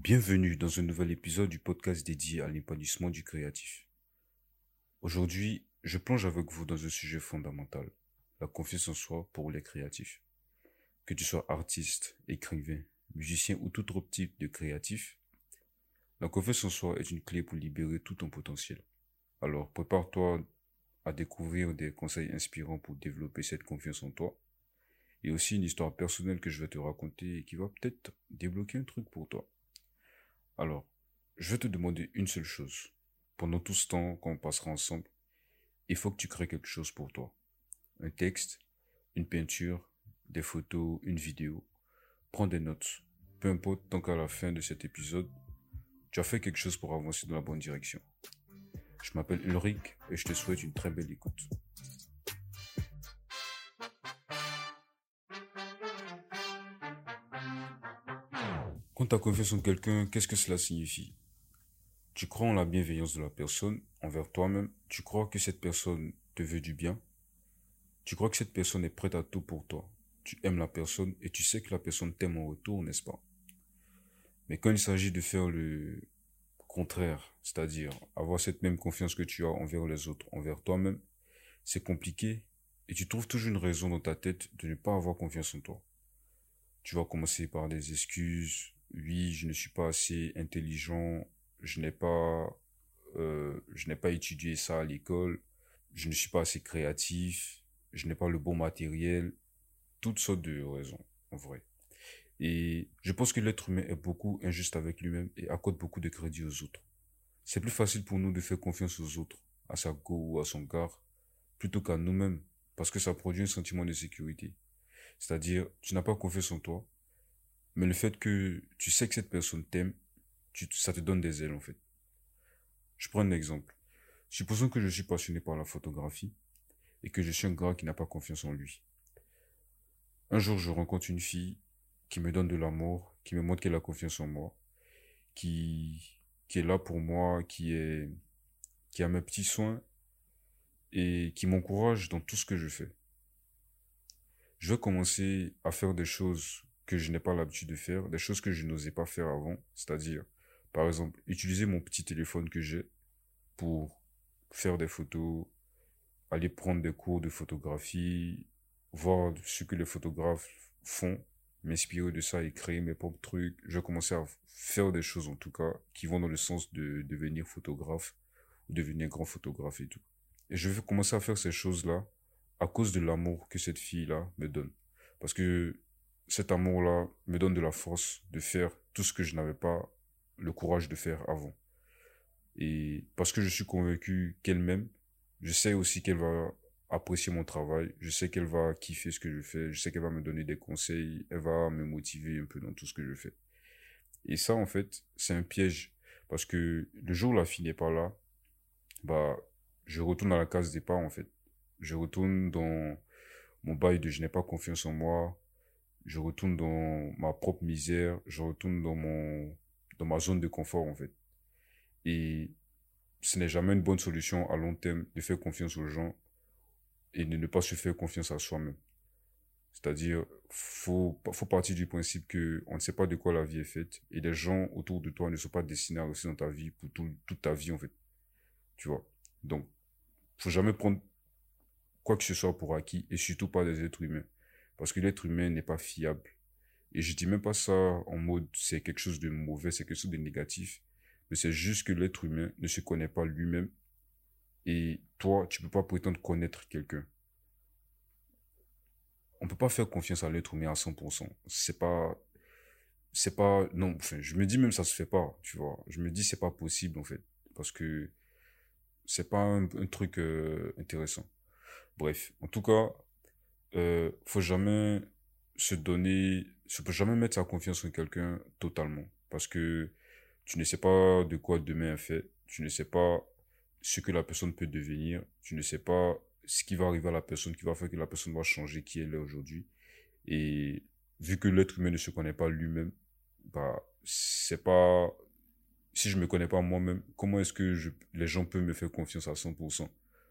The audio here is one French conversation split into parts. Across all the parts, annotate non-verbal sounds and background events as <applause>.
Bienvenue dans un nouvel épisode du podcast dédié à l'épanouissement du créatif. Aujourd'hui, je plonge avec vous dans un sujet fondamental, la confiance en soi pour les créatifs. Que tu sois artiste, écrivain, musicien ou tout autre type de créatif, la confiance en soi est une clé pour libérer tout ton potentiel. Alors prépare-toi à découvrir des conseils inspirants pour développer cette confiance en toi et aussi une histoire personnelle que je vais te raconter et qui va peut-être débloquer un truc pour toi. Alors, je vais te demander une seule chose. Pendant tout ce temps qu'on passera ensemble, il faut que tu crées quelque chose pour toi. Un texte, une peinture, des photos, une vidéo. Prends des notes. Peu importe, tant qu'à la fin de cet épisode, tu as fait quelque chose pour avancer dans la bonne direction. Je m'appelle Ulrich et je te souhaite une très belle écoute. Tu as confiance en quelqu'un, qu'est-ce que cela signifie? Tu crois en la bienveillance de la personne envers toi-même, tu crois que cette personne te veut du bien, tu crois que cette personne est prête à tout pour toi, tu aimes la personne et tu sais que la personne t'aime en retour, n'est-ce pas? Mais quand il s'agit de faire le contraire, c'est-à-dire avoir cette même confiance que tu as envers les autres, envers toi-même, c'est compliqué et tu trouves toujours une raison dans ta tête de ne pas avoir confiance en toi. Tu vas commencer par des excuses, oui, je ne suis pas assez intelligent, je n'ai pas, euh, pas étudié ça à l'école, je ne suis pas assez créatif, je n'ai pas le bon matériel, toutes sortes de raisons, en vrai. Et je pense que l'être humain est beaucoup injuste avec lui-même et accorde beaucoup de crédit aux autres. C'est plus facile pour nous de faire confiance aux autres, à sa go ou à son gars, plutôt qu'à nous-mêmes, parce que ça produit un sentiment de sécurité. C'est-à-dire, tu n'as pas confiance en toi, mais le fait que tu sais que cette personne t'aime, ça te donne des ailes en fait. Je prends un exemple. Supposons que je suis passionné par la photographie et que je suis un gars qui n'a pas confiance en lui. Un jour, je rencontre une fille qui me donne de l'amour, qui me montre qu'elle a confiance en moi, qui, est là pour moi, qui a mes petits soins et qui m'encourage dans tout ce que je fais. Je vais commencer à faire des choses que je n'ai pas l'habitude de faire, des choses que je n'osais pas faire avant, c'est-à-dire, par exemple, utiliser mon petit téléphone que j'ai pour faire des photos, aller prendre des cours de photographie, voir ce que les photographes font, m'inspirer de ça et créer mes propres trucs. Je commencer à faire des choses, en tout cas, qui vont dans le sens de devenir photographe ou devenir grand photographe et tout. Et je vais commencer à faire ces choses-là à cause de l'amour que cette fille-là me donne. Parce que cet amour-là me donne de la force de faire tout ce que je n'avais pas le courage de faire avant. Et parce que je suis convaincu qu'elle m'aime, je sais aussi qu'elle va apprécier mon travail, je sais qu'elle va kiffer ce que je fais, je sais qu'elle va me donner des conseils, elle va me motiver un peu dans tout ce que je fais. Et ça, en fait, c'est un piège. Parce que le jour où la fille n'est pas là, bah, je retourne à la case départ, en fait. Je retourne dans mon bail de je n'ai pas confiance en moi, je retourne dans ma propre misère, je retourne dans mon, dans ma zone de confort, en fait. Et ce n'est jamais une bonne solution à long terme de faire confiance aux gens et de ne pas se faire confiance à soi-même. C'est-à-dire, faut, faut partir du principe que on ne sait pas de quoi la vie est faite et les gens autour de toi ne sont pas destinés à rester dans ta vie pour toute ta vie, en fait. Tu vois? Donc, faut jamais prendre quoi que ce soit pour acquis et surtout pas des êtres humains. Parce que l'être humain n'est pas fiable. Et je dis même pas ça en mode c'est quelque chose de mauvais, c'est quelque chose de négatif. Mais c'est juste que l'être humain ne se connaît pas lui-même. Et toi, tu peux pas prétendre connaître quelqu'un. On peut pas faire confiance à l'être humain à 100%. C'est pas, c'est pas, non, enfin, je me dis même ça se fait pas, tu vois. Je me dis c'est pas possible, en fait. Parce que c'est pas un, truc euh, intéressant. Bref. En tout cas, euh, faut jamais se donner, se peut jamais mettre sa confiance en quelqu'un totalement. Parce que tu ne sais pas de quoi demain est fait. Tu ne sais pas ce que la personne peut devenir. Tu ne sais pas ce qui va arriver à la personne, qui va faire que la personne va changer qui elle est aujourd'hui. Et vu que l'être humain ne se connaît pas lui-même, bah, c'est pas, si je me connais pas moi-même, comment est-ce que les gens peuvent me faire confiance à 100%?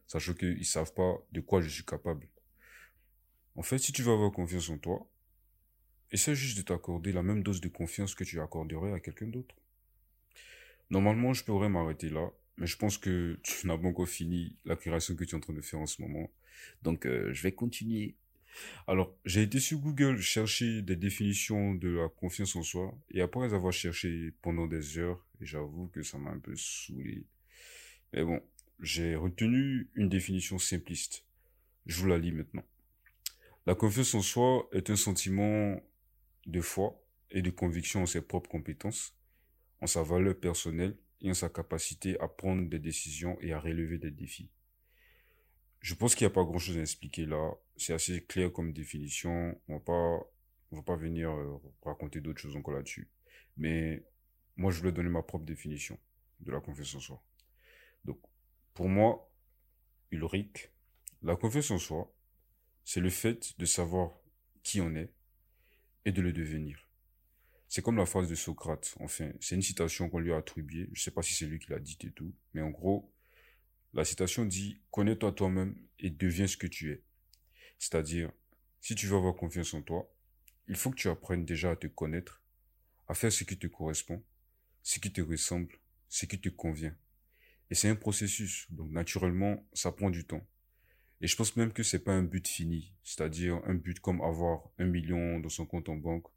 Sachant qu'ils savent pas de quoi je suis capable. En fait, si tu veux avoir confiance en toi, essaie juste de t'accorder la même dose de confiance que tu accorderais à quelqu'un d'autre. Normalement, je pourrais m'arrêter là, mais je pense que tu <laughs> n'as pas encore fini la création que tu es en train de faire en ce moment. Donc, euh, je vais continuer. Alors, j'ai été sur Google chercher des définitions de la confiance en soi, et après avoir cherché pendant des heures, j'avoue que ça m'a un peu saoulé. Mais bon, j'ai retenu une définition simpliste. Je vous la lis maintenant. La confiance en soi est un sentiment de foi et de conviction en ses propres compétences, en sa valeur personnelle et en sa capacité à prendre des décisions et à relever des défis. Je pense qu'il n'y a pas grand chose à expliquer là. C'est assez clair comme définition. On va pas, on va pas venir euh, raconter d'autres choses encore là-dessus. Mais moi, je voulais donner ma propre définition de la confiance en soi. Donc, pour moi, Ulrich, la confiance en soi, c'est le fait de savoir qui on est et de le devenir. C'est comme la phrase de Socrate, enfin, c'est une citation qu'on lui a attribuée, je sais pas si c'est lui qui l'a dit et tout, mais en gros, la citation dit Connais-toi toi-même et deviens ce que tu es. C'est-à-dire, si tu veux avoir confiance en toi, il faut que tu apprennes déjà à te connaître, à faire ce qui te correspond, ce qui te ressemble, ce qui te convient. Et c'est un processus, donc naturellement, ça prend du temps. Et je pense même que c'est pas un but fini, c'est-à-dire un but comme avoir un million dans son compte en banque.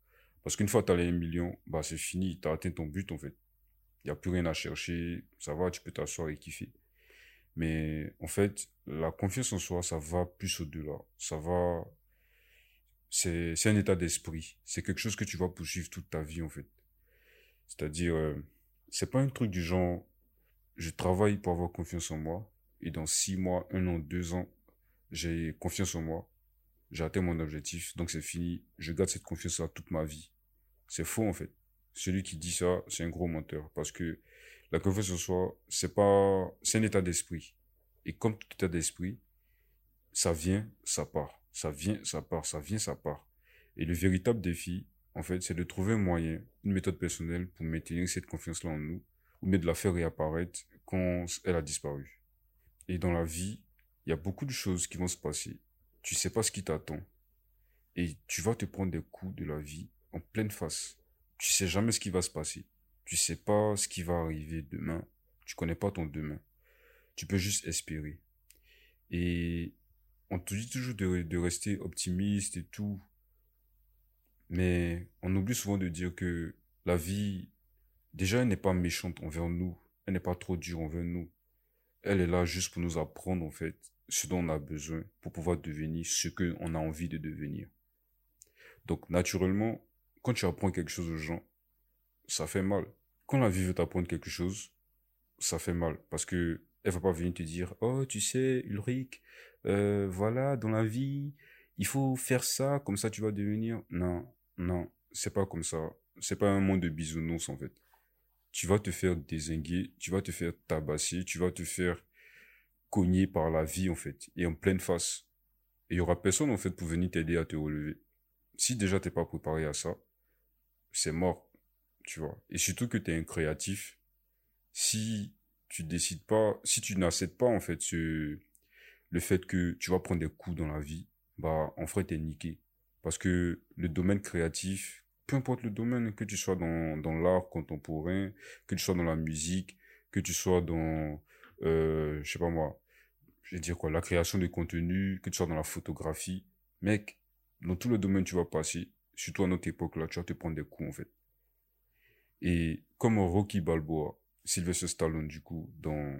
Parce qu'une fois tu as les un million, bah c'est fini, tu as atteint ton but en fait. Il n'y a plus rien à chercher, ça va, tu peux t'asseoir et kiffer. Mais en fait, la confiance en soi, ça va plus au-delà. Ça va... C'est un état d'esprit. C'est quelque chose que tu vas poursuivre toute ta vie en fait. C'est-à-dire, euh, c'est pas un truc du genre, je travaille pour avoir confiance en moi, et dans six mois, un an, deux ans, j'ai confiance en moi, j'ai atteint mon objectif, donc c'est fini, je garde cette confiance-là toute ma vie. C'est faux en fait. Celui qui dit ça, c'est un gros menteur, parce que la confiance en soi, c'est pas, c'est un état d'esprit. Et comme tout état d'esprit, ça vient, ça part. Ça vient, ça part, ça vient, ça part. Et le véritable défi, en fait, c'est de trouver un moyen, une méthode personnelle pour maintenir cette confiance-là en nous, ou même de la faire réapparaître quand elle a disparu. Et dans la vie, il y a beaucoup de choses qui vont se passer. Tu sais pas ce qui t'attend. Et tu vas te prendre des coups de la vie en pleine face. Tu sais jamais ce qui va se passer. Tu sais pas ce qui va arriver demain. Tu connais pas ton demain. Tu peux juste espérer. Et on te dit toujours de, de rester optimiste et tout. Mais on oublie souvent de dire que la vie, déjà, elle n'est pas méchante envers nous. Elle n'est pas trop dure envers nous elle est là juste pour nous apprendre, en fait, ce dont on a besoin pour pouvoir devenir ce qu'on a envie de devenir. Donc, naturellement, quand tu apprends quelque chose aux gens, ça fait mal. Quand la vie veut t'apprendre quelque chose, ça fait mal. Parce que elle va pas venir te dire, oh, tu sais, Ulrich, euh, voilà, dans la vie, il faut faire ça, comme ça tu vas devenir. Non, non, c'est pas comme ça. C'est pas un monde de bisounours, en fait tu vas te faire désinguer, tu vas te faire tabasser, tu vas te faire cogner par la vie, en fait, et en pleine face. Et il y aura personne, en fait, pour venir t'aider à te relever. Si déjà t'es pas préparé à ça, c'est mort, tu vois. Et surtout que tu es un créatif, si tu décides pas, si tu n'acceptes pas, en fait, ce, le fait que tu vas prendre des coups dans la vie, bah, en fait, t'es niqué. Parce que le domaine créatif, peu importe le domaine, que tu sois dans, dans l'art contemporain, que tu sois dans la musique, que tu sois dans, euh, je sais pas moi, je vais dire quoi, la création de contenu, que tu sois dans la photographie, mec, dans tout le domaine tu vas passer, surtout à notre époque là, tu vas te prendre des coups en fait. Et comme Rocky Balboa, Sylvester Stallone du coup, dans,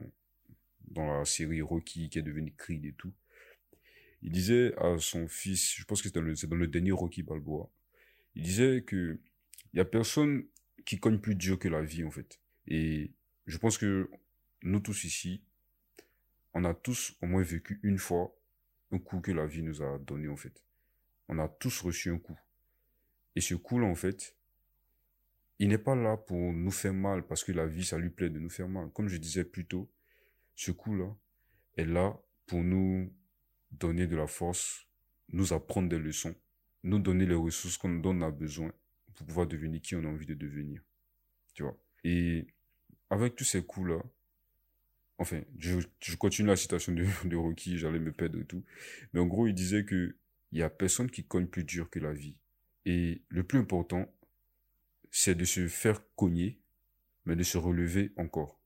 dans la série Rocky qui est devenu Creed et tout, il disait à son fils, je pense que c'est dans dans le dernier Rocky Balboa, il disait que il y a personne qui cogne plus dur que la vie en fait. Et je pense que nous tous ici, on a tous au moins vécu une fois un coup que la vie nous a donné en fait. On a tous reçu un coup. Et ce coup-là en fait, il n'est pas là pour nous faire mal parce que la vie ça lui plaît de nous faire mal. Comme je disais plus tôt, ce coup-là est là pour nous donner de la force, nous apprendre des leçons nous donner les ressources qu'on on a besoin pour pouvoir devenir qui on a envie de devenir. Tu vois. Et avec tous ces coups-là, enfin, je, je, continue la citation de, <laughs> de Rocky, j'allais me perdre et tout. Mais en gros, il disait que il y a personne qui cogne plus dur que la vie. Et le plus important, c'est de se faire cogner, mais de se relever encore.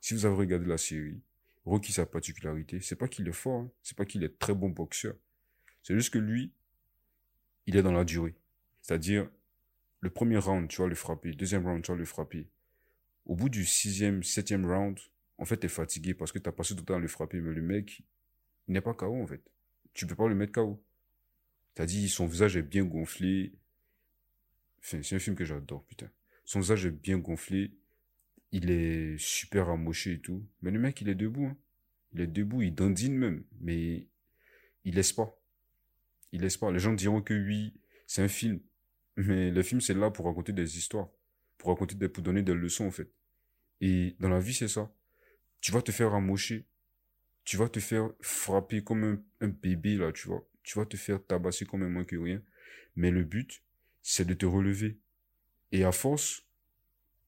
Si vous avez regardé la série, Rocky, sa particularité, c'est pas qu'il est fort, hein. c'est pas qu'il est très bon boxeur. C'est juste que lui, il est dans la durée. C'est-à-dire, le premier round, tu vas le frapper. Deuxième round, tu vas le frapper. Au bout du sixième, septième round, en fait, t'es fatigué parce que t'as passé tout le temps à le frapper, mais le mec, il n'est pas KO, en fait. Tu peux pas le mettre KO. T'as dit, son visage est bien gonflé. Enfin, c'est un film que j'adore, putain. Son visage est bien gonflé. Il est super amoché et tout. Mais le mec, il est debout, hein. Il est debout, il dandine même. Mais il laisse pas. Il laisse pas. Les gens diront que oui, c'est un film. Mais le film, c'est là pour raconter des histoires. Pour raconter des, pour donner des leçons, en fait. Et dans la vie, c'est ça. Tu vas te faire amocher. Tu vas te faire frapper comme un, bébé, là, tu vois. Tu vas te faire tabasser comme un moins que rien. Mais le but, c'est de te relever. Et à force,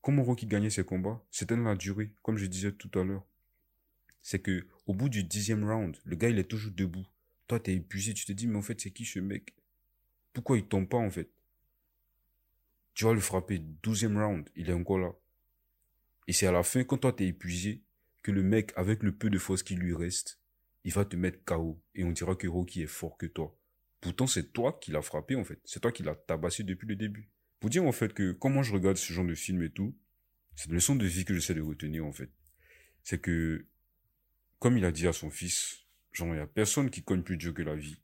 comment Rocky gagnait ses combats C'était dans la durée, comme je disais tout à l'heure. C'est que au bout du dixième round, le gars, il est toujours debout. Toi, t'es épuisé, tu te dis, mais en fait, c'est qui ce mec? Pourquoi il tombe pas, en fait? Tu vas le frapper, douzième round, il est encore là. Et c'est à la fin, quand toi, t'es épuisé, que le mec, avec le peu de force qui lui reste, il va te mettre KO. Et on dira que Rocky est fort que toi. Pourtant, c'est toi qui l'as frappé, en fait. C'est toi qui l'as tabassé depuis le début. Pour dire, en fait, que comment je regarde ce genre de film et tout, c'est une leçon de vie que j'essaie de retenir, en fait. C'est que, comme il a dit à son fils, Genre, il n'y a personne qui cogne plus dur que la vie.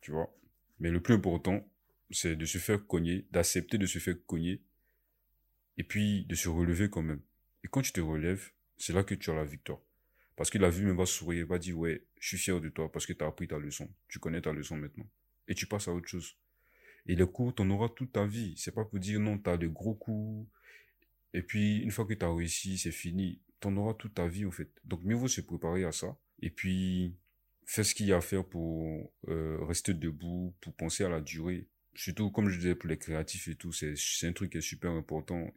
Tu vois? Mais le plus important, c'est de se faire cogner, d'accepter de se faire cogner, et puis de se relever quand même. Et quand tu te relèves, c'est là que tu as la victoire. Parce que la vie me va sourire, va dire, ouais, je suis fier de toi parce que tu as appris ta leçon. Tu connais ta leçon maintenant. Et tu passes à autre chose. Et les coups, t'en auras toute ta vie. C'est pas pour dire, non, t'as de gros coups. Et puis, une fois que t'as réussi, c'est fini. T'en auras toute ta vie, en fait. Donc, mieux vaut se préparer à ça et puis fais ce qu'il y a à faire pour euh, rester debout, pour penser à la durée. Surtout, comme je disais, pour les créatifs et tout, c'est un truc qui est super important.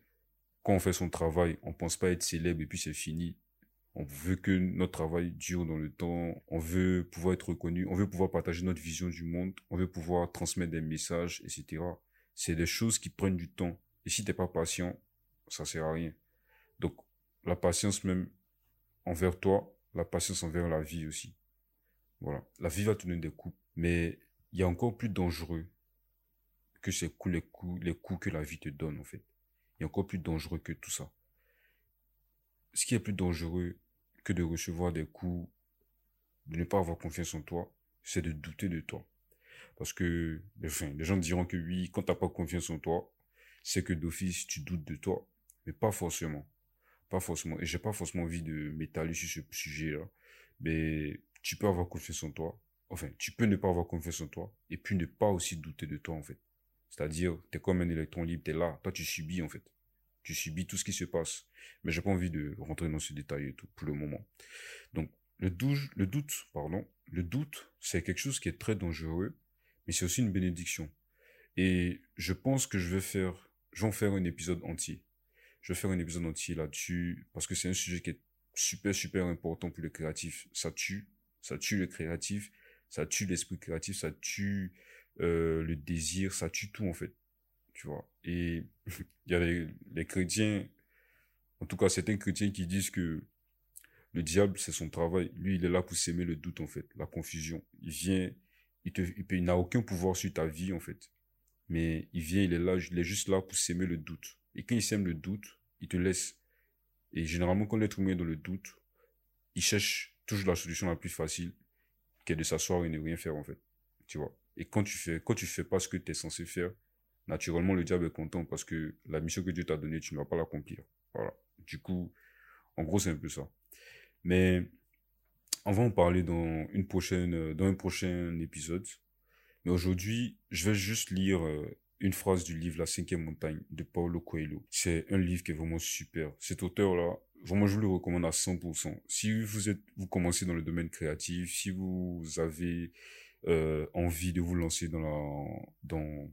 Quand on fait son travail, on pense pas être célèbre et puis c'est fini. On veut que notre travail dure dans le temps. On veut pouvoir être reconnu. On veut pouvoir partager notre vision du monde. On veut pouvoir transmettre des messages, etc. C'est des choses qui prennent du temps. Et si t'es pas patient, ça sert à rien. Donc, la patience même envers toi, la patience envers la vie aussi. Voilà. La vie va te donner des coups. Mais il y a encore plus dangereux que ces coups, les coups, les coups que la vie te donne, en fait. Il y a encore plus dangereux que tout ça. Ce qui est plus dangereux que de recevoir des coups, de ne pas avoir confiance en toi, c'est de douter de toi. Parce que, enfin, les gens diront que oui, quand t'as pas confiance en toi, c'est que d'office, tu doutes de toi. Mais pas forcément. Pas forcément. Et j'ai pas forcément envie de m'étaler sur ce sujet-là. Mais tu peux avoir confiance en toi. Enfin, tu peux ne pas avoir confiance en toi. Et puis ne pas aussi douter de toi, en fait. C'est-à-dire, tu es comme un électron libre, tu es là. Toi, tu subis, en fait. Tu subis tout ce qui se passe. Mais j'ai pas envie de rentrer dans ce détail et tout, pour le moment. Donc, le doute, le doute, pardon, le doute, c'est quelque chose qui est très dangereux, mais c'est aussi une bénédiction. Et je pense que je vais faire, je vais en faire un épisode entier je vais faire un épisode entier là-dessus parce que c'est un sujet qui est super, super important pour les créatifs. Ça tue, ça tue le créatif, ça tue l'esprit créatif, ça tue euh, le désir, ça tue tout en fait. Tu vois? Et <laughs> il y a les, les chrétiens, en tout cas certains chrétiens qui disent que le diable c'est son travail. Lui il est là pour s'aimer le doute en fait, la confusion. Il vient, il te, il, il n'a aucun pouvoir sur ta vie en fait. Mais il vient, il est là, il est juste là pour s'aimer le doute. Et quand il sème le doute, il te laisse. Et généralement, quand l'être humain est dans le doute, il cherche toujours la solution la plus facile, qui est de s'asseoir et ne rien faire, en fait. Tu vois. Et quand tu fais, quand tu fais pas ce que tu es censé faire, naturellement, le diable est content parce que la mission que Dieu t'a donnée, tu ne vas pas l'accomplir. Voilà. Du coup, en gros, c'est un peu ça. Mais, on va en parler dans une prochaine, dans un prochain épisode. Mais aujourd'hui, je vais juste lire euh, une phrase du livre La cinquième montagne de Paulo Coelho. C'est un livre qui est vraiment super. Cet auteur-là, vraiment, je vous le recommande à 100%. Si vous êtes, vous commencez dans le domaine créatif, si vous avez euh, envie de vous lancer dans la, dans,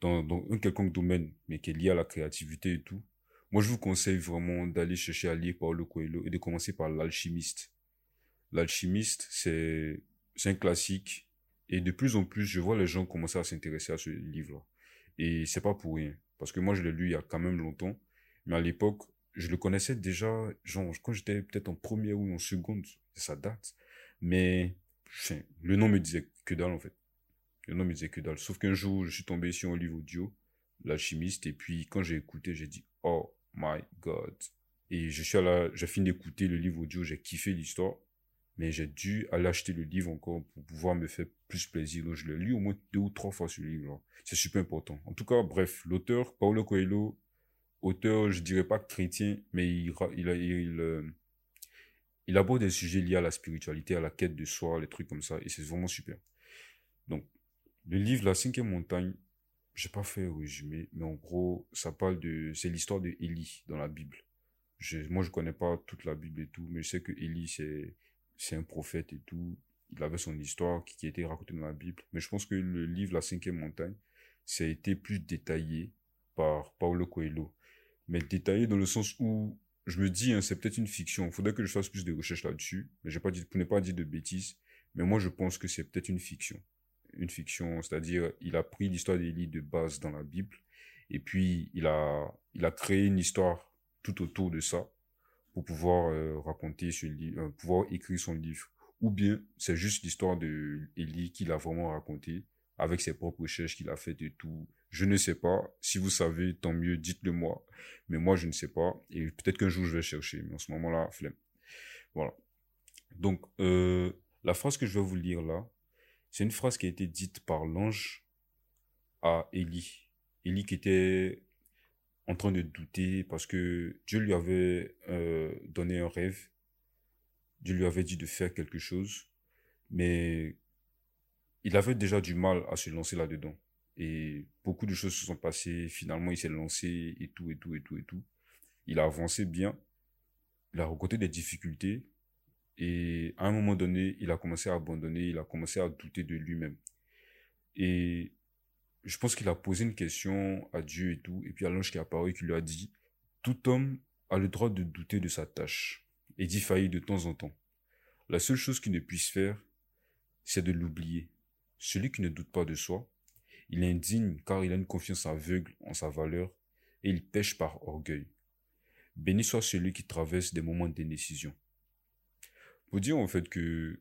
dans, un quelconque domaine, mais qui est lié à la créativité et tout, moi, je vous conseille vraiment d'aller chercher à lire Paulo Coelho et de commencer par L'Alchimiste. L'Alchimiste, c'est un classique Et de plus en plus, je vois les gens commencer à s'intéresser à ce livre-là. Et c'est pas pour rien. Parce que moi, je l'ai lu il y a quand même longtemps. Mais à l'époque, je le connaissais déjà, genre, quand j'étais peut-être en première ou en seconde, ça date. Mais, le nom me disait que dalle, en fait. Le nom me disait que dalle. Sauf qu'un jour, je suis tombé sur un livre audio, L'alchimiste, et puis quand j'ai écouté, j'ai dit, oh my god. Et je suis allé, j'ai fini d'écouter le livre audio, j'ai kiffé l'histoire, mais j'ai dû aller acheter le livre encore pour pouvoir me faire plus plaisir. Donc, je l'ai lu au moins deux ou trois fois ce livre. C'est super important. En tout cas, bref, l'auteur, Paulo Coelho, auteur, je dirais pas chrétien, mais il, il, il, euh, il aborde des sujets liés à la spiritualité, à la quête de soi, les trucs comme ça, et c'est vraiment super. Donc, le livre La cinquième montagne, j'ai pas fait résumé, mais en gros, ça parle de, c'est l'histoire de Élie dans la Bible. Moi, je connais pas toute la Bible et tout, mais je sais que Élie, c'est, c'est un prophète et tout. Il avait son histoire qui, qui a été racontée dans la Bible. Mais je pense que le livre La cinquième montagne, ça a été plus détaillé par Paulo Coelho. Mais détaillé dans le sens où je me dis, hein, c'est peut-être une fiction. Il faudrait que je fasse plus de recherches là-dessus. Mais j'ai pas dit, pas dire de bêtises. Mais moi, je pense que c'est peut-être une fiction. Une fiction, c'est-à-dire, il a pris l'histoire d'Élie de base dans la Bible. Et puis, il a, il a créé une histoire tout autour de ça pour pouvoir euh, raconter ce livre, euh, pouvoir écrire son livre. Ou bien, c'est juste l'histoire de Élie qu'il a vraiment raconté avec ses propres recherches qu'il a faites et tout. Je ne sais pas. Si vous savez, tant mieux, dites-le moi. Mais moi, je ne sais pas. Et peut-être qu'un jour, je vais chercher. Mais en ce moment-là, flemme. Voilà. Donc, euh, la phrase que je vais vous lire là, c'est une phrase qui a été dite par l'ange à Élie. Élie qui était en train de douter parce que Dieu lui avait euh, donné un rêve. Dieu lui avait dit de faire quelque chose. Mais il avait déjà du mal à se lancer là-dedans. Et beaucoup de choses se sont passées. Finalement, il s'est lancé et tout, et tout, et tout, et tout. Il a avancé bien. Il a rencontré des difficultés. Et à un moment donné, il a commencé à abandonner. Il a commencé à douter de lui-même. Et je pense qu'il a posé une question à Dieu et tout. Et puis, à l'ange qui est apparu, qui lui a dit, tout homme a le droit de douter de sa tâche et d'y faillir de temps en temps. La seule chose qu'il ne puisse faire, c'est de l'oublier celui qui ne doute pas de soi, il est indigne car il a une confiance aveugle en sa valeur et il pêche par orgueil. Béni soit celui qui traverse des moments d'indécision. Pour dire en fait que,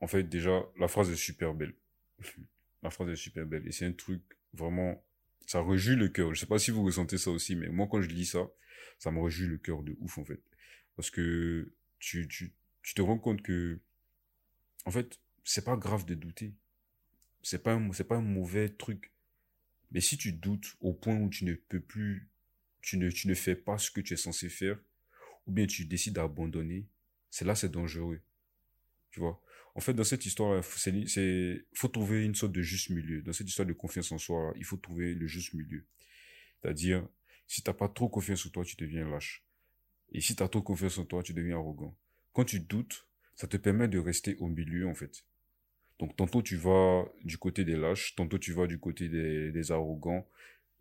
en fait déjà, la phrase est super belle. <laughs> la phrase est super belle et c'est un truc vraiment, ça réjouit le cœur. Je sais pas si vous ressentez ça aussi, mais moi quand je lis ça, ça me réjouit le cœur de ouf en fait. Parce que tu, tu, tu te rends compte que, en fait, c'est pas grave de douter c'est pas c'est pas un mauvais truc. Mais si tu doutes au point où tu ne peux plus, tu ne, tu ne fais pas ce que tu es censé faire, ou bien tu décides d'abandonner, c'est là c'est dangereux. Tu vois? En fait, dans cette histoire, c'est, faut trouver une sorte de juste milieu. Dans cette histoire de confiance en soi, il faut trouver le juste milieu. C'est-à-dire, si t'as pas trop confiance en toi, tu deviens lâche. Et si tu as trop confiance en toi, tu deviens arrogant. Quand tu doutes, ça te permet de rester au milieu, en fait. Donc tantôt tu vas du côté des lâches, tantôt tu vas du côté des, arrogants,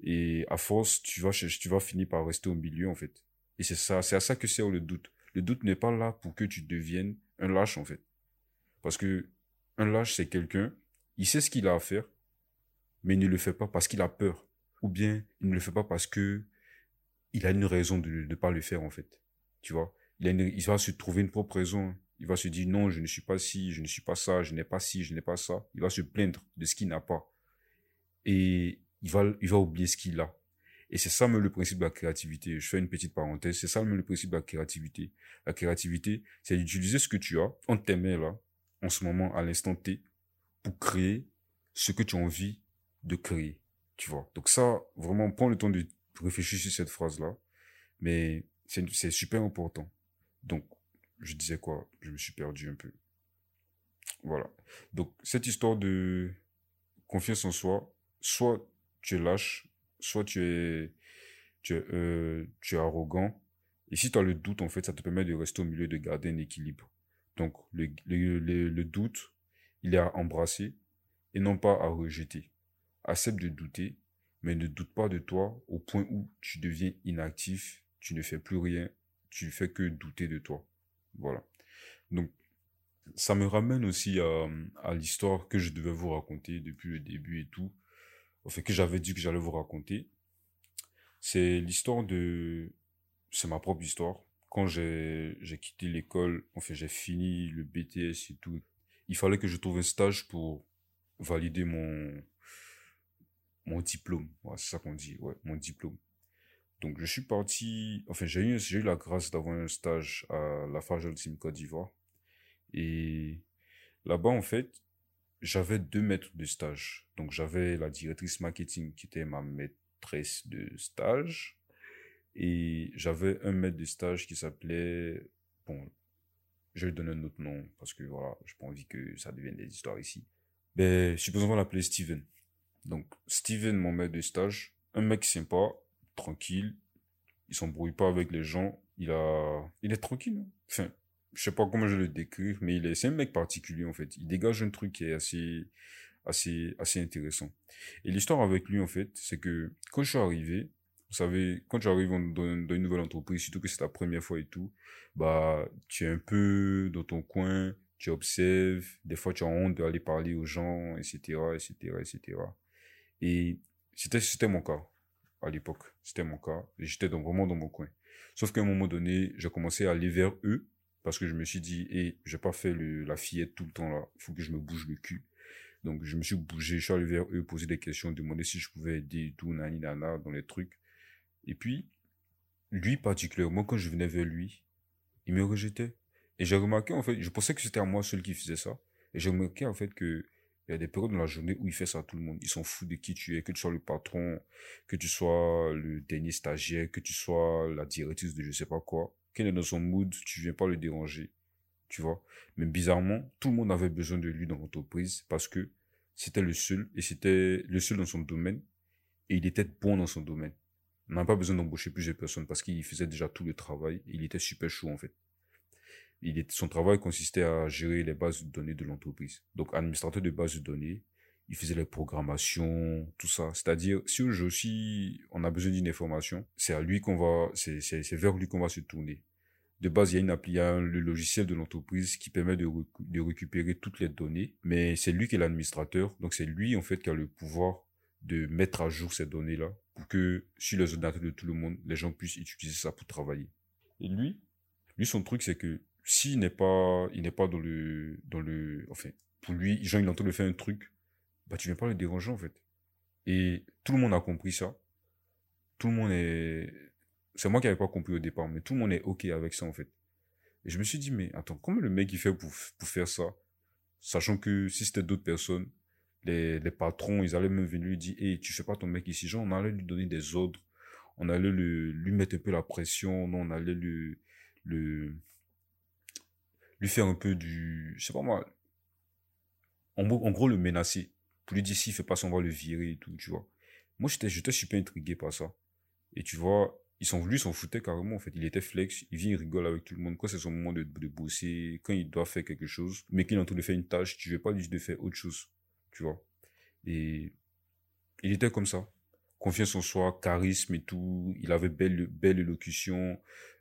et à force tu vas finir par rester au milieu en fait. Et c'est à ça que sert le doute. Le doute n'est pas là pour que tu deviennes un lâche en fait, parce que un lâche c'est quelqu'un, il sait ce qu'il a à faire, mais il ne le fait pas parce qu'il a peur, ou bien il ne le fait pas parce que il a une raison de ne pas le faire en fait. Tu vois, il, a va se trouver une propre raison il va se dire non, je ne suis pas ci, je ne suis pas ça, je n'ai pas ci, je n'ai pas ça. Il va se plaindre de ce qu'il n'a pas. Et il va, il va oublier ce qu'il a. Et c'est ça même le principe de la créativité. Je fais une petite parenthèse. C'est ça même le principe de la créativité. La créativité, c'est d'utiliser ce que tu as en tes mains là, en ce moment, à l'instant T, pour créer ce que tu as envie de créer. Tu vois. Donc ça, vraiment, prends le temps de réfléchir sur cette phrase-là. Mais c'est super important. Donc, je disais quoi? Je me suis perdu un peu. Voilà. Donc, cette histoire de confiance en soi, soit tu es lâche, soit tu es, tu euh, tu es arrogant. Et si tu as le doute, en fait, ça te permet de rester au milieu, de garder un équilibre. Donc, le, le, doute, il est à embrasser et non pas à rejeter. Accepte de douter, mais ne doute pas de toi au point où tu deviens inactif, tu ne fais plus rien, tu ne fais que douter de toi. Voilà. Donc, ça me ramène aussi à, à l'histoire que je devais vous raconter depuis le début et tout. Enfin, que j'avais dit que j'allais vous raconter. C'est l'histoire de... C'est ma propre histoire. Quand j'ai quitté l'école, enfin, j'ai fini le BTS et tout, il fallait que je trouve un stage pour valider mon, mon diplôme. Ouais, c'est ça qu'on dit, ouais, mon diplôme. Donc, je suis parti, enfin, j'ai eu, eu la grâce d'avoir un stage à la Fagel Team Côte d'Ivoire. Et là-bas, en fait, j'avais deux maîtres de stage. Donc, j'avais la directrice marketing qui était ma maîtresse de stage. Et j'avais un maître de stage qui s'appelait, bon, je vais lui donner un autre nom parce que voilà, j'ai pas envie que ça devienne des histoires ici. Ben, supposons l'appeler Steven. Donc, Steven, mon maître de stage, un mec sympa, tranquille, il s'embrouille pas avec les gens, il a, il est tranquille. hein. Enfin, je sais pas comment je le décrire, mais il est, c'est un mec particulier en fait. Il dégage un truc qui est assez, assez, assez intéressant. Et l'histoire avec lui en fait, c'est que quand je suis arrivé, vous savez, quand tu arrives dans, une nouvelle entreprise, surtout que c'est ta première fois et tout, bah, tu es un peu dans ton coin, tu observes, des fois tu as honte d'aller parler aux gens, etc., etc., etc. Et c'était, c'était mon cas à l'époque. C'était mon cas. J'étais vraiment dans mon coin. Sauf qu'à un moment donné, j'ai commencé à aller vers eux parce que je me suis dit, hé, j'ai pas fait la fillette tout le temps là. Il faut que je me bouge le cul. Donc, je me suis bougé, je suis allé vers eux, poser des questions, demander si je pouvais aider tout, nani, nana, dans les trucs. Et puis, lui particulièrement, quand je venais vers lui, il me rejetait. Et j'ai remarqué, en fait, je pensais que c'était à moi seul qui faisait ça. Et j'ai remarqué, en fait, que il y a des périodes dans la journée où il fait ça à tout le monde. Ils s'en foutent de qui tu es, que tu sois le patron, que tu sois le dernier stagiaire, que tu sois la directrice de je sais pas quoi. Quand il est dans son mood, tu viens pas le déranger. Tu vois? Mais bizarrement, tout le monde avait besoin de lui dans l'entreprise parce que c'était le seul et c'était le seul dans son domaine et il était bon dans son domaine. On n'a pas besoin d'embaucher plusieurs personnes parce qu'il faisait déjà tout le travail. Il était super chaud en fait. Il son travail consistait à gérer les bases de données de l'entreprise. Donc, administrateur de bases de données, il faisait les programmations, tout ça. C'est-à-dire, si aujourd'hui on a besoin d'une information, c'est à lui qu'on va, c'est, vers lui qu'on va se tourner. De base, il y a une appli, le logiciel de l'entreprise qui permet de récupérer toutes les données, mais c'est lui qui est l'administrateur, donc c'est lui en fait qui a le pouvoir de mettre à jour ces données-là pour que sur les ordinateurs de tout le monde, les gens puissent utiliser ça pour travailler. Et lui, lui son truc c'est que s'il n'est pas, il n'est pas dans le, dans le, enfin, pour lui, genre il est en train de faire un truc, bah tu viens pas le déranger en fait. Et tout le monde a compris ça. Tout le monde est, c'est moi qui n'avais pas compris au départ, mais tout le monde est ok avec ça en fait. Et je me suis dit, mais attends, comment le mec il fait pour, pour faire ça? Sachant que si c'était d'autres personnes, les, les patrons, ils allaient même venir lui dire, hey, tu fais pas ton mec ici. Genre, on allait lui donner des ordres, on allait le, lui mettre un peu la pression, non, on allait le, le, lui faire un peu du, je sais pas moi, en, en gros le menacer. Pour lui dire s'il fait pas ça, on va le virer et tout, tu vois. Moi, j'étais, j'étais super intrigué par ça. Et tu vois, ils s'en, lui, s'en foutait carrément, en fait. Il était flex, il vient, il rigole avec tout le monde. Quand c'est son moment de, de bosser, quand il doit faire quelque chose, mais qu'il est en train de faire une tâche, tu veux pas lui de faire autre chose, tu vois. Et il était comme ça. Confiance en soi, charisme et tout. Il avait belle, belle élocution,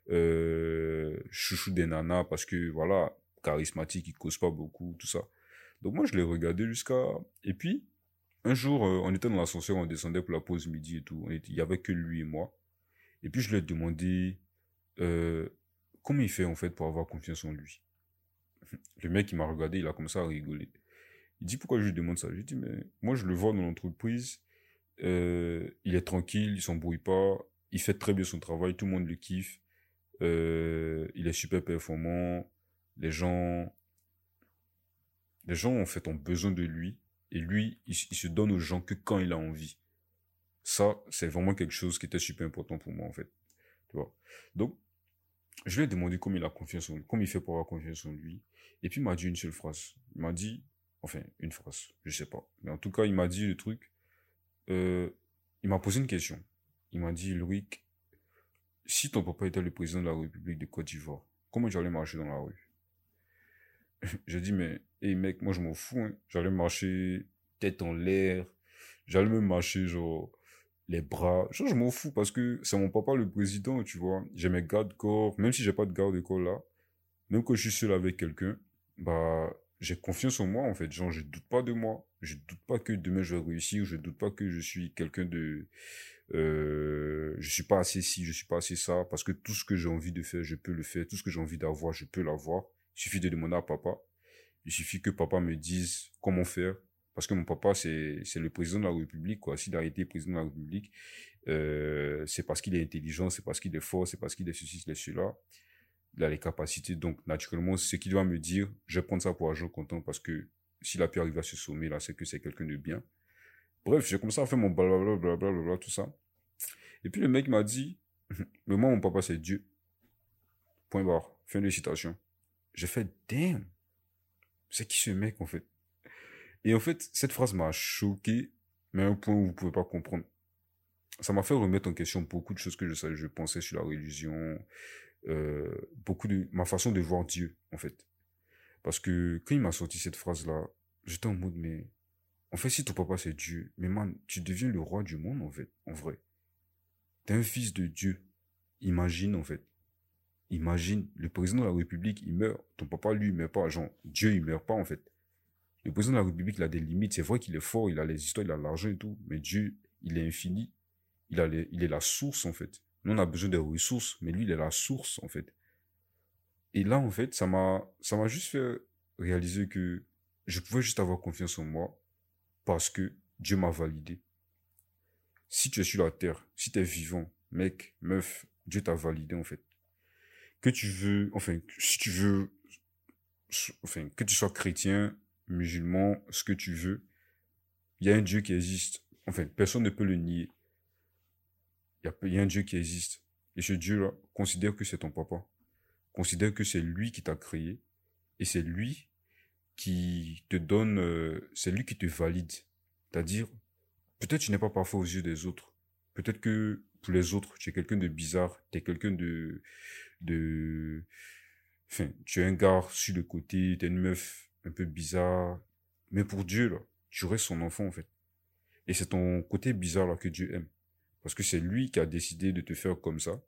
euh, chouchou des nanas, parce que, voilà, charismatique, il cause pas beaucoup, tout ça. Donc moi, je l'ai regardé jusqu'à... Et puis, un jour, euh, on était dans l'ascenseur, on descendait pour la pause midi et tout. Il y avait que lui et moi. Et puis, je lui ai demandé euh, comment il fait, en fait, pour avoir confiance en lui? Le mec, il m'a regardé, il a commencé à rigoler. Il dit, pourquoi je lui demande ça? J'ai dit, mais moi, je le vois dans l'entreprise. euh, il est tranquille, il s'embrouille pas. Il fait très bien son travail, tout le monde le kiffe. euh, il est super performant. Les gens, les gens, en fait, ont besoin de lui. Et lui, il, se donne aux gens que quand il a envie. Ça, c'est vraiment quelque chose qui était super important pour moi, en fait. Donc, je lui ai demandé comment il a confiance en lui, comment il fait pour avoir confiance en lui. Et puis, il m'a dit une seule phrase. Il m'a dit, enfin, une phrase, je sais pas. Mais en tout cas, il m'a dit le truc. Euh, il m'a posé une question. Il m'a dit, Loïc, si ton papa était le président de la République de Côte d'Ivoire, comment tu allais marcher dans la rue? <laughs> J'ai dit, mais, hé mec, moi je m'en fous, hein. J'allais marcher tête en l'air. J'allais même marcher, genre, les bras. Genre, je m'en fous parce que c'est mon papa le président, tu vois. J'ai mes gardes-corps, même si j'ai pas de garde-corps là. Même quand je suis seul avec quelqu'un, bah, j'ai confiance en moi, en fait. Genre, je doute pas de moi. Je doute pas que demain je vais réussir. Je doute pas que je suis quelqu'un de, euh, je suis pas assez ci, je suis pas assez ça. Parce que tout ce que j'ai envie de faire, je peux le faire. Tout ce que j'ai envie d'avoir, je peux l'avoir. Il suffit de demander à papa. Il suffit que papa me dise comment faire. Parce que mon papa, c'est, c'est le président de la République, quoi. S'il a été président de la République, euh, c'est parce qu'il est intelligent, c'est parce qu'il est fort, c'est parce qu'il est ceci, c'est cela il a les capacités. Donc, naturellement, ce qu'il doit me dire, je vais prendre ça pour agent content parce que s'il a pu arriver à ce sommet là, c'est que c'est quelqu'un de bien. Bref, j'ai commencé à faire mon blablabla, blablabla, tout ça. Et puis le mec m'a dit, <laughs> mais moi, mon papa, c'est Dieu. Point barre. Fin de citation. J'ai fait, damn. C'est qui ce mec, en fait? Et en fait, cette phrase m'a choqué, mais à un point où vous pouvez pas comprendre. Ça m'a fait remettre en question beaucoup de choses que je savais, je pensais sur la religion, euh, beaucoup de ma façon de voir Dieu, en fait. Parce que quand il m'a sorti cette phrase-là, j'étais en mode, mais en fait, si ton papa c'est Dieu, mais man, tu deviens le roi du monde, en fait, en vrai. T'es un fils de Dieu. Imagine, en fait. Imagine, le président de la République, il meurt. Ton papa, lui, il meurt pas. Genre, Dieu, il meurt pas, en fait. Le président de la République, il a des limites. C'est vrai qu'il est fort, il a les histoires, il a l'argent et tout. Mais Dieu, il est infini. Il a il est la source, en fait. Nous, on a besoin de ressources, mais lui, il est la source, en fait. Et là, en fait, ça m'a, ça m'a juste fait réaliser que je pouvais juste avoir confiance en moi parce que Dieu m'a validé. Si tu es sur la terre, si tu es vivant, mec, meuf, Dieu t'a validé, en fait. Que tu veux, enfin, si tu veux, enfin, que tu sois chrétien, musulman, ce que tu veux, il y a un Dieu qui existe. Enfin, personne ne peut le nier. Il y, a un Dieu qui existe. Et ce Dieu-là, considère que c'est ton papa. Considère que c'est lui qui t'a créé. Et c'est lui qui te donne, euh, c'est lui qui te valide. C'est-à-dire, peut-être tu n'es pas parfait aux yeux des autres. Peut-être que pour les autres, tu es quelqu'un de bizarre, tu es quelqu'un de, de, enfin, tu es un gars sur le côté, tu es une meuf un peu bizarre. Mais pour Dieu, là, tu restes son enfant, en fait. Et c'est ton côté bizarre, là, que Dieu aime. Parce que c'est lui qui a décidé de te faire comme ça.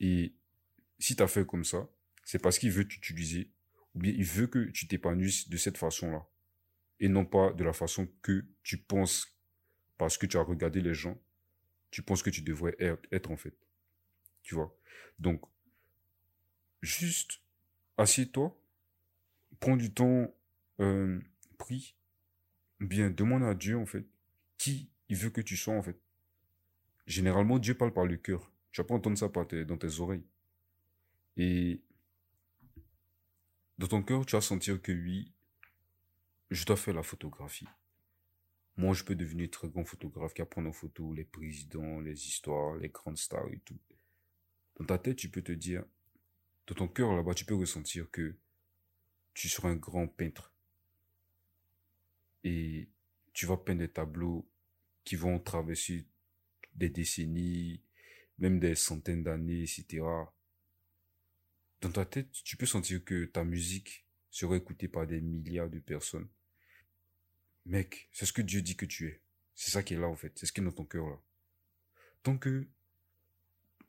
Et si tu as fait comme ça, c'est parce qu'il veut t'utiliser, ou bien il veut que tu t'épanouisses de cette façon-là. Et non pas de la façon que tu penses, parce que tu as regardé les gens, tu penses que tu devrais être, en fait. Tu vois? Donc, juste, assieds-toi, prends du temps, euh, prie, bien, demande à Dieu, en fait, qui il veut que tu sois, en fait. Généralement, Dieu parle par le cœur. Tu vas pas entendre ça dans tes oreilles. Et dans ton cœur, tu vas sentir que oui, je dois faire la photographie. Moi, je peux devenir très grand photographe qui apprend en photo les présidents, les histoires, les grandes stars et tout. Dans ta tête, tu peux te dire, dans ton cœur là-bas, tu peux ressentir que tu seras un grand peintre. Et tu vas peindre des tableaux qui vont traverser des décennies, même des centaines d'années, etc. Dans ta tête, tu peux sentir que ta musique sera écoutée par des milliards de personnes. Mec, c'est ce que Dieu dit que tu es. C'est ça qui est là, en fait. C'est ce qui est dans ton cœur, là. Tant que,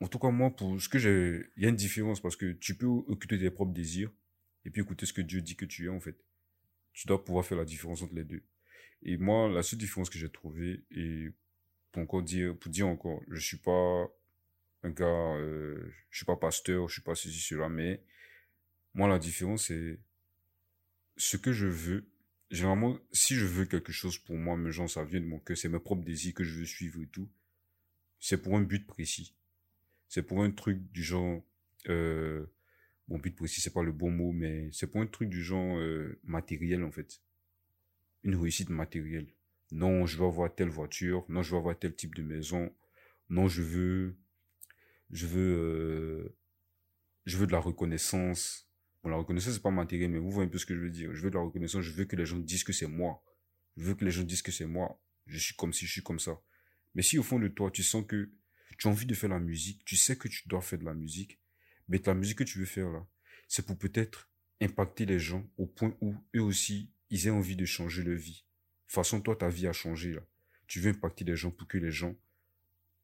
en tout cas, moi, pour ce que j'ai, il y a une différence parce que tu peux écouter tes propres désirs et puis écouter ce que Dieu dit que tu es, en fait. Tu dois pouvoir faire la différence entre les deux. Et moi, la seule différence que j'ai trouvée, et pour dire, pour dire encore, je suis pas un gars, euh, je suis pas pasteur, je suis pas ceci, cela, mais moi, la différence, c'est ce que je veux. Généralement, si je veux quelque chose pour moi, mais genre, ça vient de mon cœur, c'est mes propres désirs que je veux suivre et tout. C'est pour un but précis. C'est pour un truc du genre, euh, bon, but précis, c'est pas le bon mot, mais c'est pour un truc du genre, euh, matériel, en fait. Une réussite matérielle. Non, je veux avoir telle voiture. Non, je veux avoir tel type de maison. Non, je veux, je veux, euh, je veux de la reconnaissance. Bon, la reconnaissance, c'est pas matériel, mais vous voyez un peu ce que je veux dire. Je veux de la reconnaissance. Je veux que les gens disent que c'est moi. Je veux que les gens disent que c'est moi. Je suis comme si je suis comme ça. Mais si au fond de toi, tu sens que tu as envie de faire la musique, tu sais que tu dois faire de la musique, mais la musique que tu veux faire là, c'est pour peut-être impacter les gens au point où eux aussi, ils aient envie de changer leur vie façon, toi, ta vie a changé. Là. Tu veux impacter les gens pour que les gens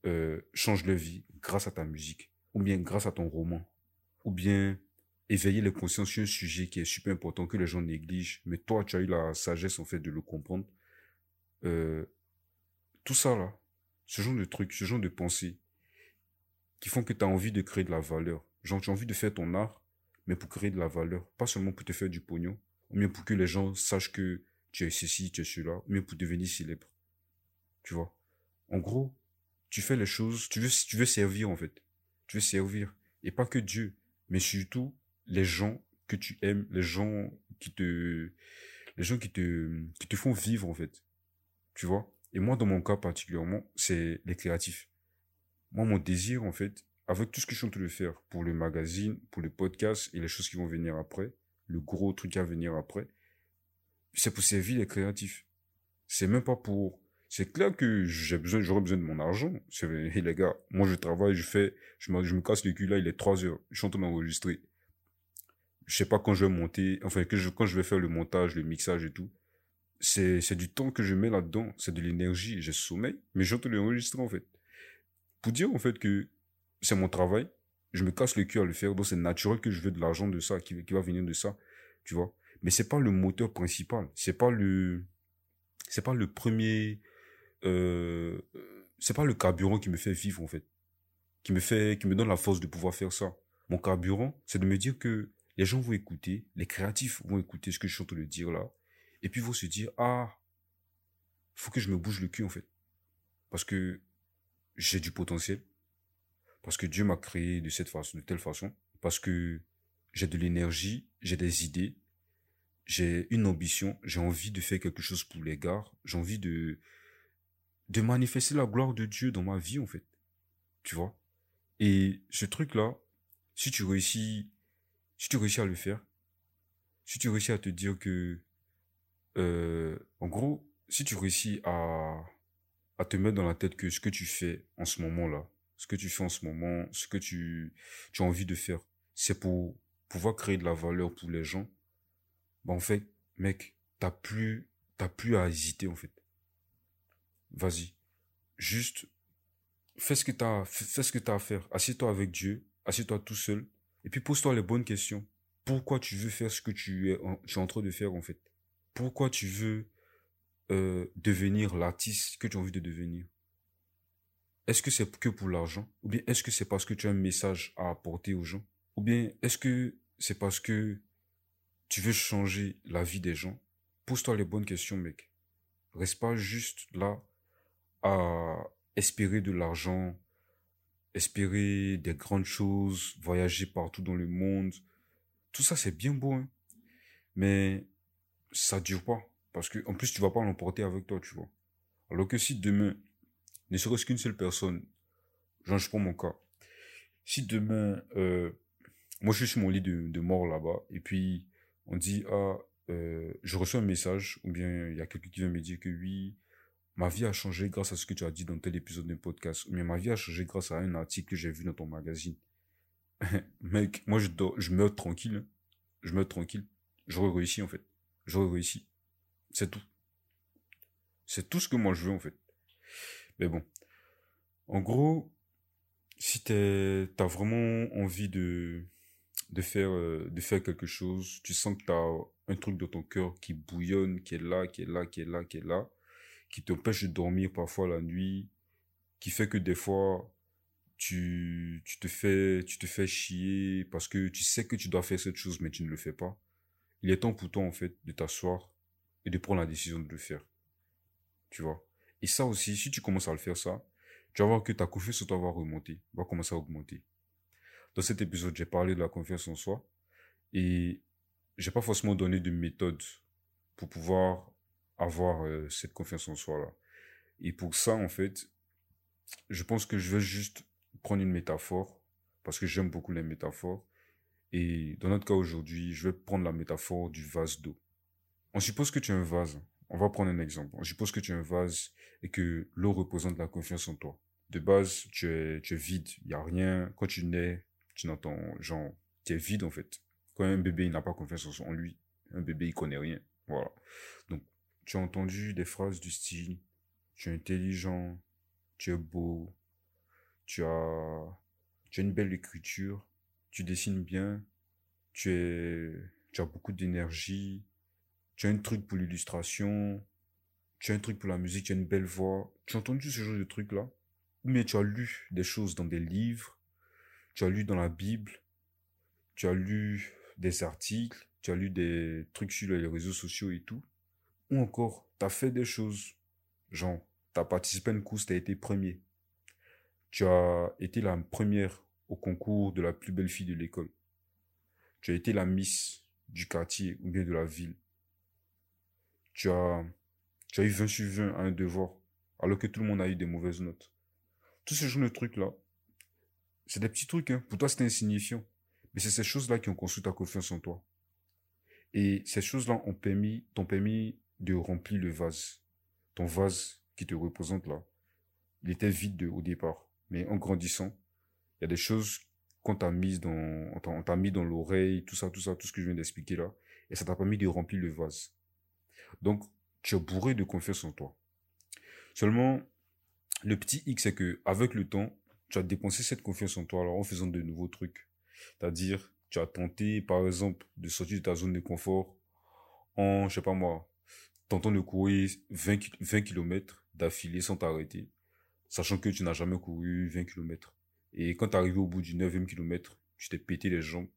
euh, changent leur vie grâce à ta musique, ou bien grâce à ton roman, ou bien éveiller les consciences sur un sujet qui est super important, que les gens négligent, mais toi, tu as eu la sagesse, en fait, de le comprendre. Euh, tout ça, là, ce genre de trucs, ce genre de pensées, qui font que tu as envie de créer de la valeur. Genre, tu as envie de faire ton art, mais pour créer de la valeur, pas seulement pour te faire du pognon, ou bien pour que les gens sachent que tu es ceci, tu es cela, bien pour devenir célèbre. Tu vois? En gros, tu fais les choses, tu veux, tu veux servir, en fait. Tu veux servir. Et pas que Dieu, mais surtout les gens que tu aimes, les gens qui te, les gens qui te, qui te font vivre, en fait. Tu vois? Et moi, dans mon cas particulièrement, c'est les créatifs. Moi, mon désir, en fait, avec tout ce que je suis en train de faire pour le magazine, pour le podcast et les choses qui vont venir après, le gros truc à venir après, c'est pour servir les créatifs. C'est même pas pour, c'est clair que j'ai besoin, j'aurais besoin de mon argent. Et <laughs> les gars, moi je travaille, je fais, je me, je me casse le cul là, il est 3 heures, je suis en train d'enregistrer. Je sais pas quand je vais monter, enfin, que quand je vais faire le montage, le mixage et tout. C'est, c'est du temps que je mets là-dedans, c'est de l'énergie, j'ai sommeil, mais je suis en train d'enregistrer en fait. Pour dire en fait que c'est mon travail, je me casse le cul à le faire, donc c'est naturel que je veux de l'argent de ça, qui va venir de ça, tu vois. Mais c'est pas le moteur principal, c'est pas le, c'est pas le premier, euh, c'est pas le carburant qui me fait vivre en fait, qui me fait, qui me donne la force de pouvoir faire ça. Mon carburant, c'est de me dire que les gens vont écouter, les créatifs vont écouter ce que je suis en train de dire là, et puis vont se dire ah, faut que je me bouge le cul en fait, parce que j'ai du potentiel, parce que Dieu m'a créé de cette façon, de telle façon, parce que j'ai de l'énergie, j'ai des idées, j'ai une ambition, j'ai envie de faire quelque chose pour les gars, j'ai envie de de manifester la gloire de Dieu dans ma vie en fait. Tu vois? Et ce truc là, si tu réussis si tu réussis à le faire, si tu réussis à te dire que euh, en gros, si tu réussis à à te mettre dans la tête que ce que tu fais en ce moment-là, ce que tu fais en ce moment, ce que tu, tu as envie de faire, c'est pour pouvoir créer de la valeur pour les gens, bah en fait, mec, t'as plus, t'as plus à hésiter en fait. Vas-y, juste fais ce que t'as, fais ce que t'as à faire. Assieds-toi avec Dieu, assieds-toi tout seul, et puis pose-toi les bonnes questions. Pourquoi tu veux faire ce que tu es, en, train de faire en fait? Pourquoi tu veux euh, devenir l'artiste que tu as envie de devenir? Est-ce que c'est que pour l'argent? Ou bien est-ce que c'est parce que tu as un message à apporter aux gens? Ou bien est-ce que c'est parce que tu veux changer la vie des gens? Pose-toi les bonnes questions, mec. Reste pas juste là à espérer de l'argent, espérer des grandes choses, voyager partout dans le monde. Tout ça, c'est bien beau, hein. Mais ça dure pas. Parce que, en plus, tu vas pas l'emporter avec toi, tu vois. Alors que si demain, ne serait-ce qu'une seule personne, genre je prends mon cas, si demain, euh, moi je suis sur mon lit de, de mort là-bas, et puis on dit, ah, euh, je reçois un message, ou bien il y a quelqu'un qui vient me dire que oui, ma vie a changé grâce à ce que tu as dit dans tel épisode d'un podcast, ou bien ma vie a changé grâce à un article que j'ai vu dans ton magazine. <laughs> Mec, moi je dors, je meurs tranquille, hein. je meurs tranquille, j'aurais réussi en fait, j'aurais réussi, c'est tout. C'est tout ce que moi je veux en fait. Mais bon. En gros, si t'as vraiment envie de, de faire, euh, de faire quelque chose, tu sens que t'as un truc dans ton cœur qui bouillonne, qui est là, qui est là, qui est là, qui est là, qui t'empêche de dormir parfois la nuit, qui fait que des fois, tu, tu te fais, tu te fais chier parce que tu sais que tu dois faire cette chose, mais tu ne le fais pas. Il est temps pour toi, en fait, de t'asseoir et de prendre la décision de le faire. Tu vois? Et ça aussi, si tu commences à le faire ça, tu vas voir que ta confiance en toi va remonter, va commencer à augmenter. Dans cet épisode, j'ai parlé de la confiance en soi et j'ai pas forcément donné de méthode pour pouvoir avoir euh, cette confiance en soi là. Et pour ça, en fait, je pense que je vais juste prendre une métaphore parce que j'aime beaucoup les métaphores. Et dans notre cas aujourd'hui, je vais prendre la métaphore du vase d'eau. On suppose que tu as un vase on va prendre un exemple. Je suppose que tu as un vase et que l'eau représente la confiance en toi. De base, tu es, tu es vide. Il n'y a rien. Quand tu nais, tu n'entends, genre, tu es vide, en fait. Quand un bébé, il n'a pas confiance en lui, un bébé, il connaît rien. Voilà. Donc, tu as entendu des phrases du style, tu es intelligent, tu es beau, tu as, tu as une belle écriture, tu dessines bien, tu es, tu as beaucoup d'énergie, tu as un truc pour l'illustration, tu as un truc pour la musique, tu as une belle voix. Tu as entendu ce genre de trucs-là? Mais tu as lu des choses dans des livres, tu as lu dans la Bible, tu as lu des articles, tu as lu des trucs sur les réseaux sociaux et tout. Ou encore, tu as fait des choses, genre, tu as participé à une course, tu as été premier. Tu as été la première au concours de la plus belle fille de l'école. Tu as été la miss du quartier ou bien de la ville. Tu as, tu as eu 20 sur 20 à un devoir, alors que tout le monde a eu des mauvaises notes. Tout ce genre de trucs-là, c'est des petits trucs, hein. Pour toi, c'est insignifiant. Mais c'est ces choses-là qui ont construit ta confiance en toi. Et ces choses-là ont permis, t'ont permis de remplir le vase. Ton vase qui te représente là. Il était vide au départ. Mais en grandissant, il y a des choses qu'on t'a mises dans, on t'a mis dans l'oreille, tout ça, tout ça, tout ce que je viens d'expliquer là. Et ça t'a permis de remplir le vase. Donc, tu es bourré de confiance en toi. Seulement, le petit X, c'est que, avec le temps, tu as dépensé cette confiance en toi, en faisant de nouveaux trucs. C'est-à-dire, tu as tenté, par exemple, de sortir de ta zone de confort en, je sais pas moi, tentant de courir 20, 20 km d'affilée sans t'arrêter, sachant que tu n'as jamais couru 20 km. Et quand tu arrivé au bout du 9e kilomètre, tu t'es pété les jambes.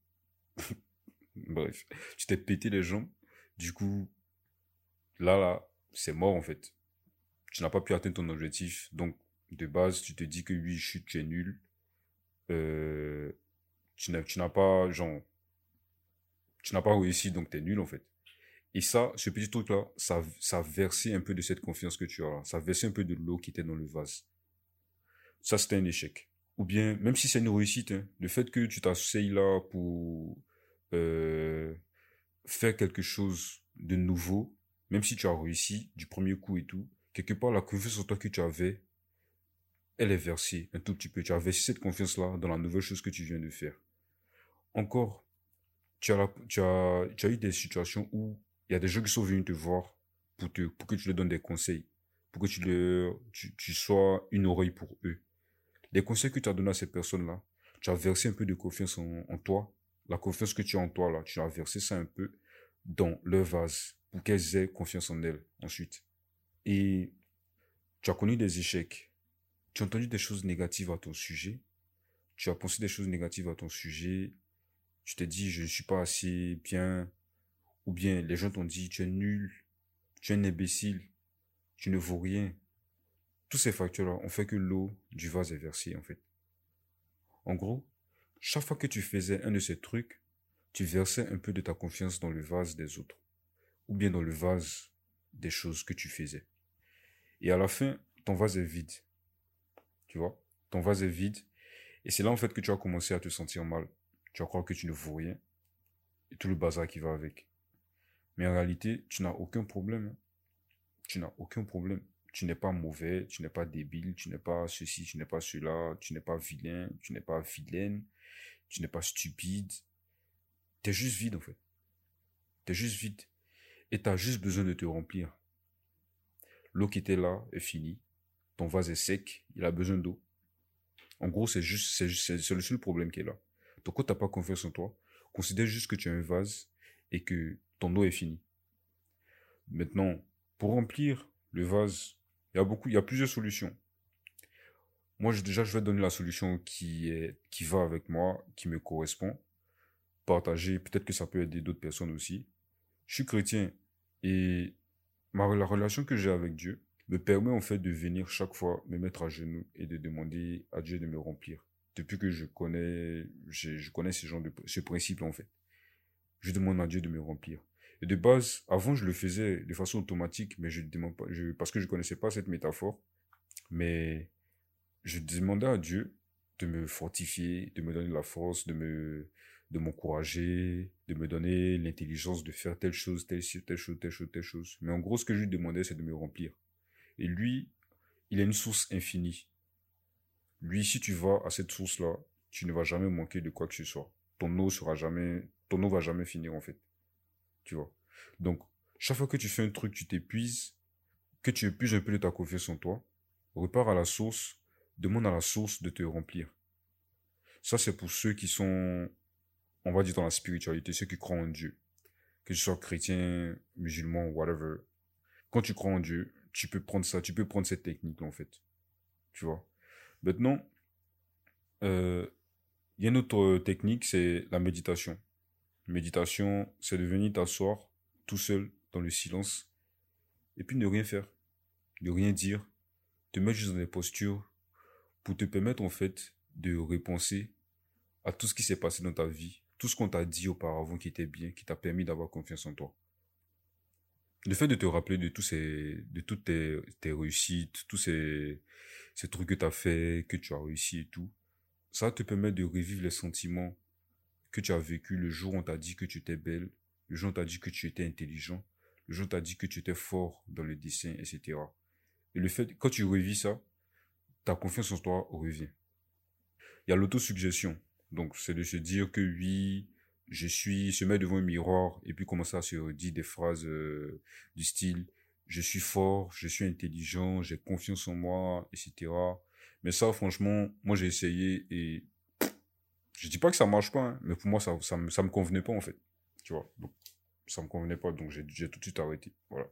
<laughs> Bref, tu t'es pété les jambes. Du coup, là, là, c'est mort en fait. Tu n'as pas pu atteindre ton objectif. Donc, de base, tu te dis que oui, chute, tu es nul. Euh, tu n'as pas, genre, tu n'as pas réussi, donc tu es nul en fait. Et ça, ce petit truc-là, ça, ça versé un peu de cette confiance que tu as là. Ça versé un peu de l'eau qui était dans le vase. Ça, c'était un échec. Ou bien, même si c'est une réussite, hein, le fait que tu t'asseyes là pour euh, faire quelque chose de nouveau, même si tu as réussi du premier coup et tout, quelque part, la confiance en toi que tu avais, elle est versée un tout petit peu. Tu as versé cette confiance-là dans la nouvelle chose que tu viens de faire. Encore, tu as, eu des situations où il y a des gens qui sont venus te voir pour, que tu leur donnes des conseils, pour que tu sois une oreille pour eux. Les conseils que tu as donnés à ces personnes-là, tu as versé un peu de confiance en, en, toi. La confiance que tu as en toi, là, tu as versé ça un peu dans leur vase pour qu'elles aient confiance en elles ensuite. Et tu as connu des échecs. Tu as entendu des choses négatives à ton sujet? Tu as pensé des choses négatives à ton sujet? Tu t'es dit, je ne suis pas assez bien? Ou bien les gens t'ont dit, tu es nul. Tu es un imbécile. Tu ne vaux rien. Tous ces facteurs-là ont fait que l'eau du vase est versée, en fait. En gros, chaque fois que tu faisais un de ces trucs, tu versais un peu de ta confiance dans le vase des autres, ou bien dans le vase des choses que tu faisais. Et à la fin, ton vase est vide. Tu vois Ton vase est vide. Et c'est là, en fait, que tu as commencé à te sentir mal. Tu vas croire que tu ne vaux rien. Et tout le bazar qui va avec. Mais en réalité, tu n'as aucun problème. Tu n'as aucun problème tu n'es pas mauvais, tu n'es pas débile, tu n'es pas ceci, tu n'es pas cela, tu n'es pas vilain, tu n'es pas vilaine, tu n'es pas stupide. Tu es juste vide en fait. Tu es juste vide. Et tu as juste besoin de te remplir. L'eau qui était là est finie. Ton vase est sec, il a besoin d'eau. En gros, c'est juste, c'est c'est le seul problème qui est là. Donc quand t'as pas confiance en toi, considère juste que tu as un vase et que ton eau est finie. Maintenant, pour remplir le vase il y a beaucoup, il y a plusieurs solutions. Moi, déjà, je vais donner la solution qui est, qui va avec moi, qui me correspond. Partager, peut-être que ça peut aider d'autres personnes aussi. Je suis chrétien et ma, la relation que j'ai avec Dieu me permet en fait de venir chaque fois me mettre à genoux et de demander à Dieu de me remplir. Depuis que je connais, je, connais ce genre de, ce principe en fait. Je demande à Dieu de me remplir. Et de base, avant, je le faisais de façon automatique, mais je pas, parce que je connaissais pas cette métaphore. Mais je demandais à Dieu de me fortifier, de me donner la force, de me, de m'encourager, de me donner l'intelligence de faire telle chose, telle chose, telle chose, telle chose, telle chose. Mais en gros, ce que je lui demandais, c'est de me remplir. Et lui, il a une source infinie. Lui, si tu vas à cette source-là, tu ne vas jamais manquer de quoi que ce soit. Ton eau sera jamais, ton eau va jamais finir, en fait. Tu vois. Donc, chaque fois que tu fais un truc, tu t'épuises, que tu épuises un peu de ta confiance en toi, repars à la source, demande à la source de te remplir. Ça, c'est pour ceux qui sont on va dire dans la spiritualité, ceux qui croient en Dieu, que tu sois chrétien, musulman, whatever, quand tu crois en Dieu, tu peux prendre ça, tu peux prendre cette technique en fait. Tu vois. Maintenant, euh, il y a une autre technique, c'est la méditation. Méditation, c'est de venir t'asseoir tout seul dans le silence et puis ne rien faire, ne rien dire, te mettre juste dans des postures pour te permettre en fait de repenser à tout ce qui s'est passé dans ta vie, tout ce qu'on t'a dit auparavant qui était bien, qui t'a permis d'avoir confiance en toi. Le fait de te rappeler de tous ces, de toutes tes, tes réussites, tous ces, ces trucs que tu as fait, que tu as réussi et tout, ça te permet de revivre les sentiments que tu as vécu le jour où on t'a dit que tu étais belle, le jour où on t'a dit que tu étais intelligent, le jour où on t'a dit que tu étais fort dans le dessin, etc. Et le fait, quand tu revis ça, ta confiance en toi revient. Il y a l'autosuggestion. Donc, c'est de se dire que oui, je suis, se mettre devant un miroir et puis commencer à se dire des phrases euh, du style, je suis fort, je suis intelligent, j'ai confiance en moi, etc. Mais ça, franchement, moi, j'ai essayé et je dis pas que ça marche pas, hein, mais pour moi, ça, ça, me, ça me convenait pas, en fait. Tu vois. Donc, ça me convenait pas, donc j'ai, tout de suite arrêté. Voilà.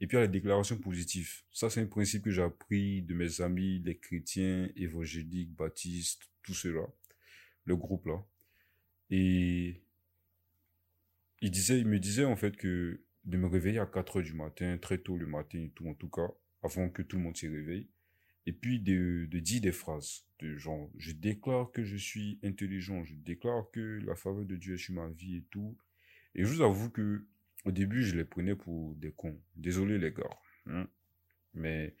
Et puis, il y a les déclarations positives. Ça, c'est un principe que j'ai appris de mes amis, les chrétiens, évangéliques, baptistes, tout cela. Le groupe, là. Et, il me disait, en fait, que de me réveiller à 4 heures du matin, très tôt le matin et tout, en tout cas, avant que tout le monde s'y réveille, et puis de, dire des phrases de genre je déclare que je suis intelligent je déclare que la faveur de Dieu est sur ma vie et tout et je vous avoue que au début je les prenais pour des cons. Désolé les gars hein. mais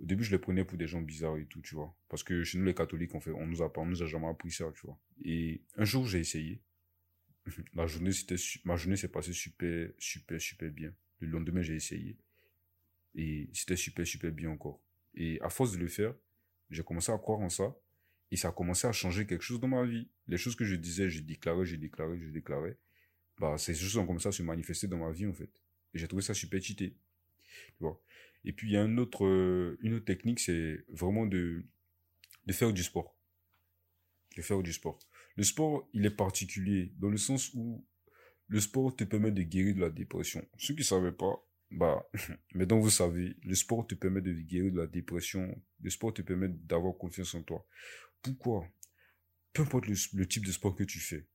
au début je les prenais pour des gens bizarres et tout tu vois. Parce que chez nous les catholiques on fait on nous a on nous a jamais appris ça tu vois. Et un jour j'ai essayé la journée c'était ma journée s'est passée super super super bien le lendemain j'ai essayé et c'était super super bien encore et à force de le faire, j'ai commencé à croire en ça. Et ça a commencé à changer quelque chose dans ma vie. Les choses que je disais, je déclarais, je déclarais, je déclarais. Bah, ces choses ont commencé à se manifester dans ma vie, en fait. Et j'ai trouvé ça super cheaté. Tu vois. Et puis, il y a une autre, euh, une autre technique, c'est vraiment de, de faire du sport. De faire du sport. Le sport, il est particulier dans le sens où le sport te permet de guérir de la dépression. Ceux qui ne savaient pas, bah, <laughs> donc vous savez, le sport te permet de guérir de la dépression. Le sport te permet d'avoir confiance en toi. Pourquoi? Peu importe le, type de sport que tu fais.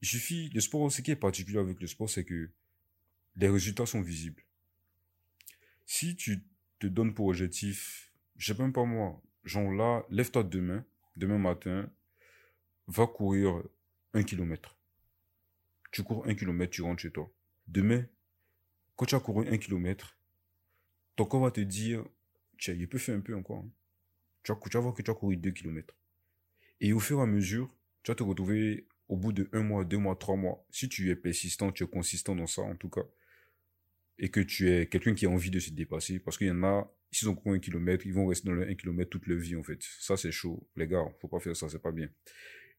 Il suffit, le sport, ce qui est particulier avec le sport, c'est que les résultats sont visibles. Si tu te donnes pour objectif, je sais même pas moi, genre là, lève-toi demain, demain matin, va courir un kilomètre. Tu cours un kilomètre, tu rentres chez toi. Demain, quand tu as couru un kilomètre, ton corps va te dire, tiens, il peut faire un peu encore. Hein. Tu, vas, voir que tu as couru deux kilomètres. Et au fur et à mesure, tu vas te retrouver au bout de un mois, deux mois, trois mois. Si tu es persistant, tu es consistant dans ça, en tout cas, et que tu es quelqu'un qui a envie de se dépasser, parce qu'il y en a, s'ils ont couru un kilomètre, ils vont rester dans le un kilomètre toute leur vie, en fait. Ça, c'est chaud. Les gars, faut pas faire ça, c'est pas bien.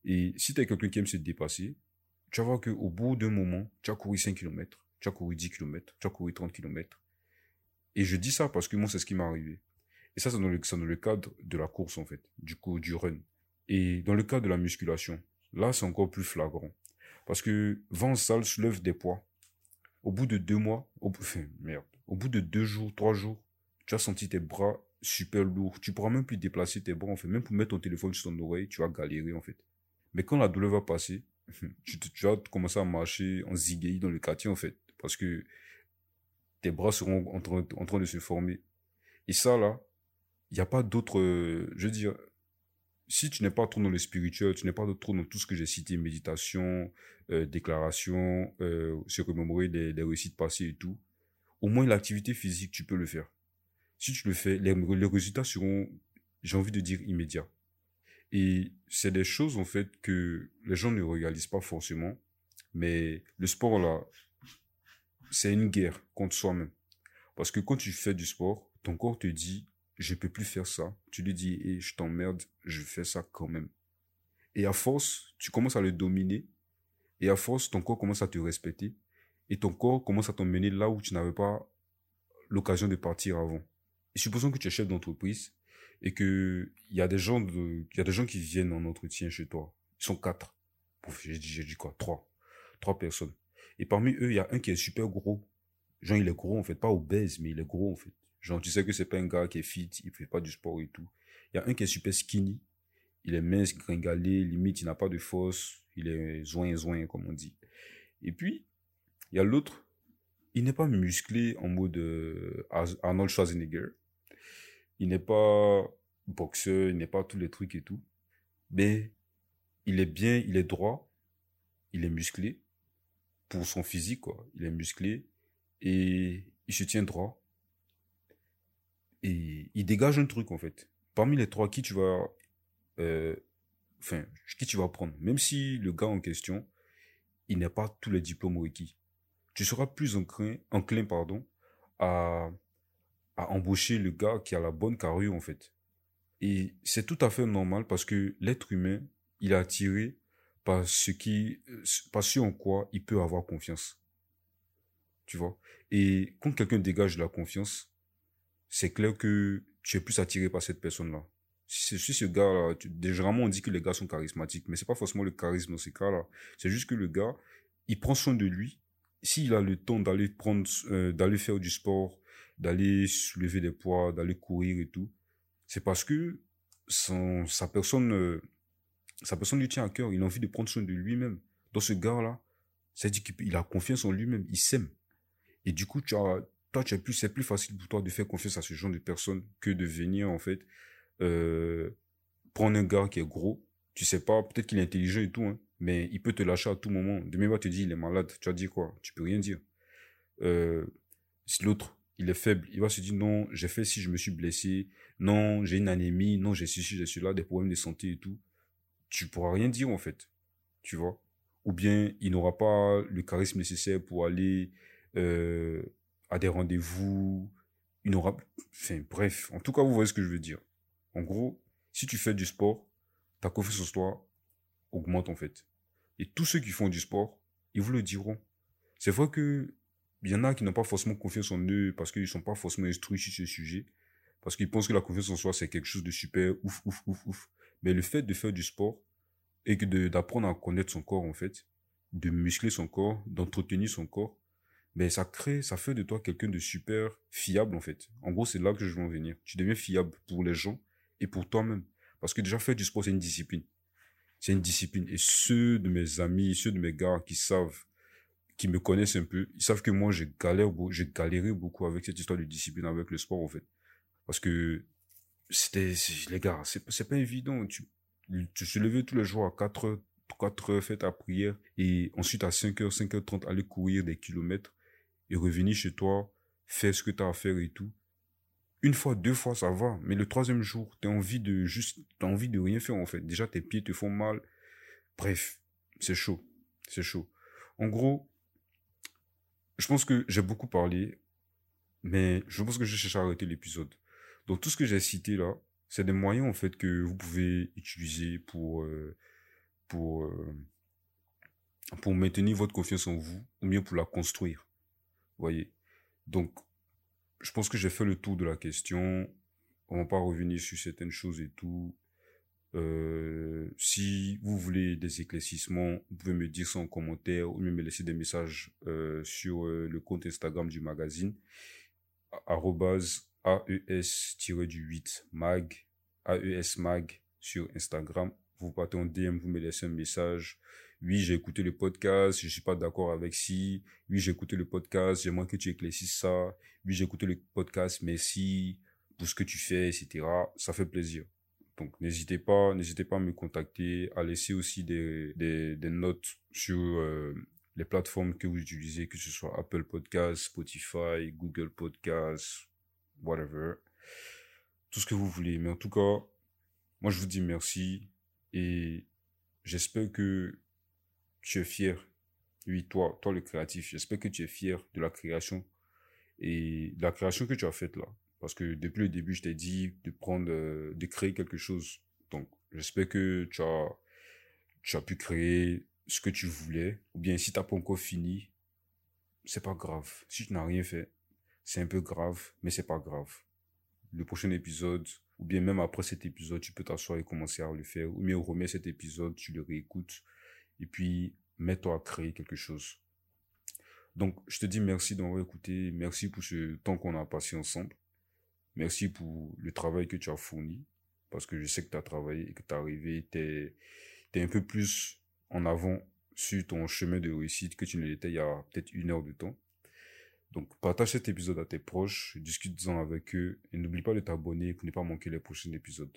Et si tu es quelqu'un qui aime se dépasser, tu vas voir qu'au bout d'un moment, tu as couru 5 kilomètres tu as couru 10 km, tu as couru 30 km. Et je dis ça parce que moi, c'est ce qui m'est arrivé. Et ça, c'est dans, le, dans le cadre de la course, en fait, du coup, du run. Et dans le cadre de la musculation, là, c'est encore plus flagrant. Parce que va en salle, soulève des poids. Au bout de deux mois, au, enfin, merde, au bout de deux jours, trois jours, tu as senti tes bras super lourds. Tu pourras même plus déplacer tes bras, en fait. Même pour mettre ton téléphone sur ton oreille, tu vas galérer, en fait. Mais quand la douleur va passer, <laughs> tu, tu vas commencer à marcher en zigay dans le quartier, en fait parce que tes bras seront en train, de se former. Et ça, là, il n'y a pas d'autre, euh, je veux dire, si tu n'es pas trop dans le spirituel, tu n'es pas trop dans tout ce que j'ai cité, méditation, euh, déclaration, euh, se remémorer les réussites passées et tout, au moins l'activité physique, tu peux le faire. Si tu le fais, les, les résultats seront, j'ai envie de dire, immédiats. Et c'est des choses, en fait, que les gens ne réalisent pas forcément. Mais le sport, là, c'est une guerre contre soi-même. Parce que quand tu fais du sport, ton corps te dit, je peux plus faire ça. Tu lui dis, et je t'emmerde, je fais ça quand même. Et à force, tu commences à le dominer. Et à force, ton corps commence à te respecter. Et ton corps commence à t'emmener là où tu n'avais pas l'occasion de partir avant. Et supposons que tu es chef d'entreprise et que il y a des gens de, y a des gens qui viennent en entretien chez toi. Ils sont quatre. j'ai dit, j'ai dit quoi? Trois. Trois personnes. Et parmi eux, il y a un qui est super gros. Genre, il est gros, en fait. Pas obèse, mais il est gros, en fait. Genre, tu sais que c'est pas un gars qui est fit, il fait pas du sport et tout. Il y a un qui est super skinny. Il est mince, gringalé, limite, il n'a pas de force. Il est zoin, zoin, comme on dit. Et puis, il y a l'autre. Il n'est pas musclé en mode euh, Arnold Schwarzenegger. Il n'est pas boxeur, il n'est pas tous les trucs et tout. Mais il est bien, il est droit, il est musclé pour son physique, quoi. Il est musclé et il se tient droit. Et il dégage un truc, en fait. Parmi les trois, qui tu vas, euh, enfin, qui tu vas prendre? Même si le gars en question, il n'a pas tous les diplômes requis. Tu seras plus enclin, enclin pardon, à, à embaucher le gars qui a la bonne carrure, en fait. Et c'est tout à fait normal parce que l'être humain, il est attiré par ce qui, par ce en quoi il peut avoir confiance. Tu vois? Et quand quelqu'un dégage de la confiance, c'est clair que tu es plus attiré par cette personne-là. Si, si ce gars-là, généralement on dit que les gars sont charismatiques, mais c'est pas forcément le charisme dans ces cas-là. C'est juste que le gars, il prend soin de lui. S'il a le temps d'aller prendre, euh, d'aller faire du sport, d'aller soulever des poids, d'aller courir et tout, c'est parce que son, sa personne, euh, sa personne lui tient à cœur. Il a envie de prendre soin de lui-même. Dans ce gars-là, c'est dit qu'il a confiance en lui-même. Il s'aime. Et du coup, tu as, toi, tu plus, c'est plus facile pour toi de faire confiance à ce genre de personne que de venir, en fait, euh, prendre un gars qui est gros. Tu sais pas, peut-être qu'il est intelligent et tout, hein, mais il peut te lâcher à tout moment. Demain, il va te dire, il est malade. Tu vas dire quoi? Tu peux rien dire. Euh, si l'autre, il est faible, il va se dire, non, j'ai fait si je me suis blessé. Non, j'ai une anémie. Non, j'ai ceci, j'ai cela, des problèmes de santé et tout tu pourras rien dire en fait, tu vois? Ou bien il n'aura pas le charisme nécessaire pour aller euh, à des rendez-vous. Il n'aura, enfin bref, en tout cas vous voyez ce que je veux dire. En gros, si tu fais du sport, ta confiance en toi augmente en fait. Et tous ceux qui font du sport, ils vous le diront. C'est vrai que il y en a qui n'ont pas forcément confiance en eux parce qu'ils sont pas forcément instruits sur ce sujet. Parce qu'ils pensent que la confiance en soi, c'est quelque chose de super, ouf, ouf, ouf, ouf. Mais le fait de faire du sport et que d'apprendre à connaître son corps, en fait, de muscler son corps, d'entretenir son corps, ben, ça crée, ça fait de toi quelqu'un de super fiable, en fait. En gros, c'est là que je veux en venir. Tu deviens fiable pour les gens et pour toi-même. Parce que déjà, faire du sport, c'est une discipline. C'est une discipline. Et ceux de mes amis, ceux de mes gars qui savent, qui me connaissent un peu, ils savent que moi, j'ai galéré, j'ai galéré beaucoup avec cette histoire de discipline, avec le sport, en fait. Parce que c'était, les gars, c'est, c'est pas évident. Tu, tu te levais tous les jours à 4 heures, 4 heures, faire ta prière, et ensuite à 5 heures, 5 heures 30, aller courir des kilomètres, et revenir chez toi, faire ce que tu as à faire et tout. Une fois, deux fois, ça va. Mais le troisième jour, t'as envie de juste, t'as envie de rien faire, en fait. Déjà, tes pieds te font mal. Bref, c'est chaud. C'est chaud. En gros, je pense que j'ai beaucoup parlé, mais je pense que je cherche à arrêter l'épisode. Donc tout ce que j'ai cité là, c'est des moyens en fait que vous pouvez utiliser pour euh, pour euh, pour maintenir votre confiance en vous ou mieux pour la construire. voyez? Donc je pense que j'ai fait le tour de la question. On va pas revenir sur certaines choses et tout. Euh, si vous voulez des éclaircissements, vous pouvez me dire ça en commentaire ou me laisser des messages euh, sur euh, le compte Instagram du magazine AES-8 mag, AES mag sur Instagram. Vous partez en DM, vous me laissez un message. Oui, j'ai écouté le podcast, je suis pas d'accord avec si. Oui, j'ai écouté le podcast, j'aimerais que tu éclaircisses ça. Oui, j'ai écouté le podcast, merci pour ce que tu fais, etc. Ça fait plaisir. Donc, n'hésitez pas, n'hésitez pas à me contacter, à laisser aussi des, des, notes sur euh, les plateformes que vous utilisez, que ce soit Apple Podcast, Spotify, Google Podcast, whatever. Tout ce que vous voulez. Mais en tout cas, moi, je vous dis merci et j'espère que tu es fier. Oui, toi, toi le créatif, j'espère que tu es fier de la création et de la création que tu as faite là. Parce que depuis le début, je t'ai dit de prendre, euh, de créer quelque chose. Donc, j'espère que tu as, tu as pu créer ce que tu voulais. Ou bien, si t'as pas encore fini, c'est pas grave. Si tu n'as rien fait, c'est un peu grave, mais c'est pas grave. Le prochain épisode, ou bien même après cet épisode, tu peux t'asseoir et commencer à le faire. Ou bien remets cet épisode, tu le réécoutes. et puis mets-toi à créer quelque chose. Donc, je te dis merci d'avoir écouté, merci pour ce temps qu'on a passé ensemble. Merci pour le travail que tu as fourni, parce que je sais que tu as travaillé et que tu es arrivé, tu es, un peu plus en avant sur ton chemin de réussite que tu ne l'étais il y a peut-être une heure de temps. Donc, partage cet épisode à tes proches, discute-en avec eux et n'oublie pas de t'abonner pour ne pas manquer les prochains épisodes.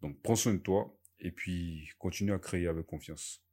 Donc, prends soin de toi et puis continue à créer avec confiance.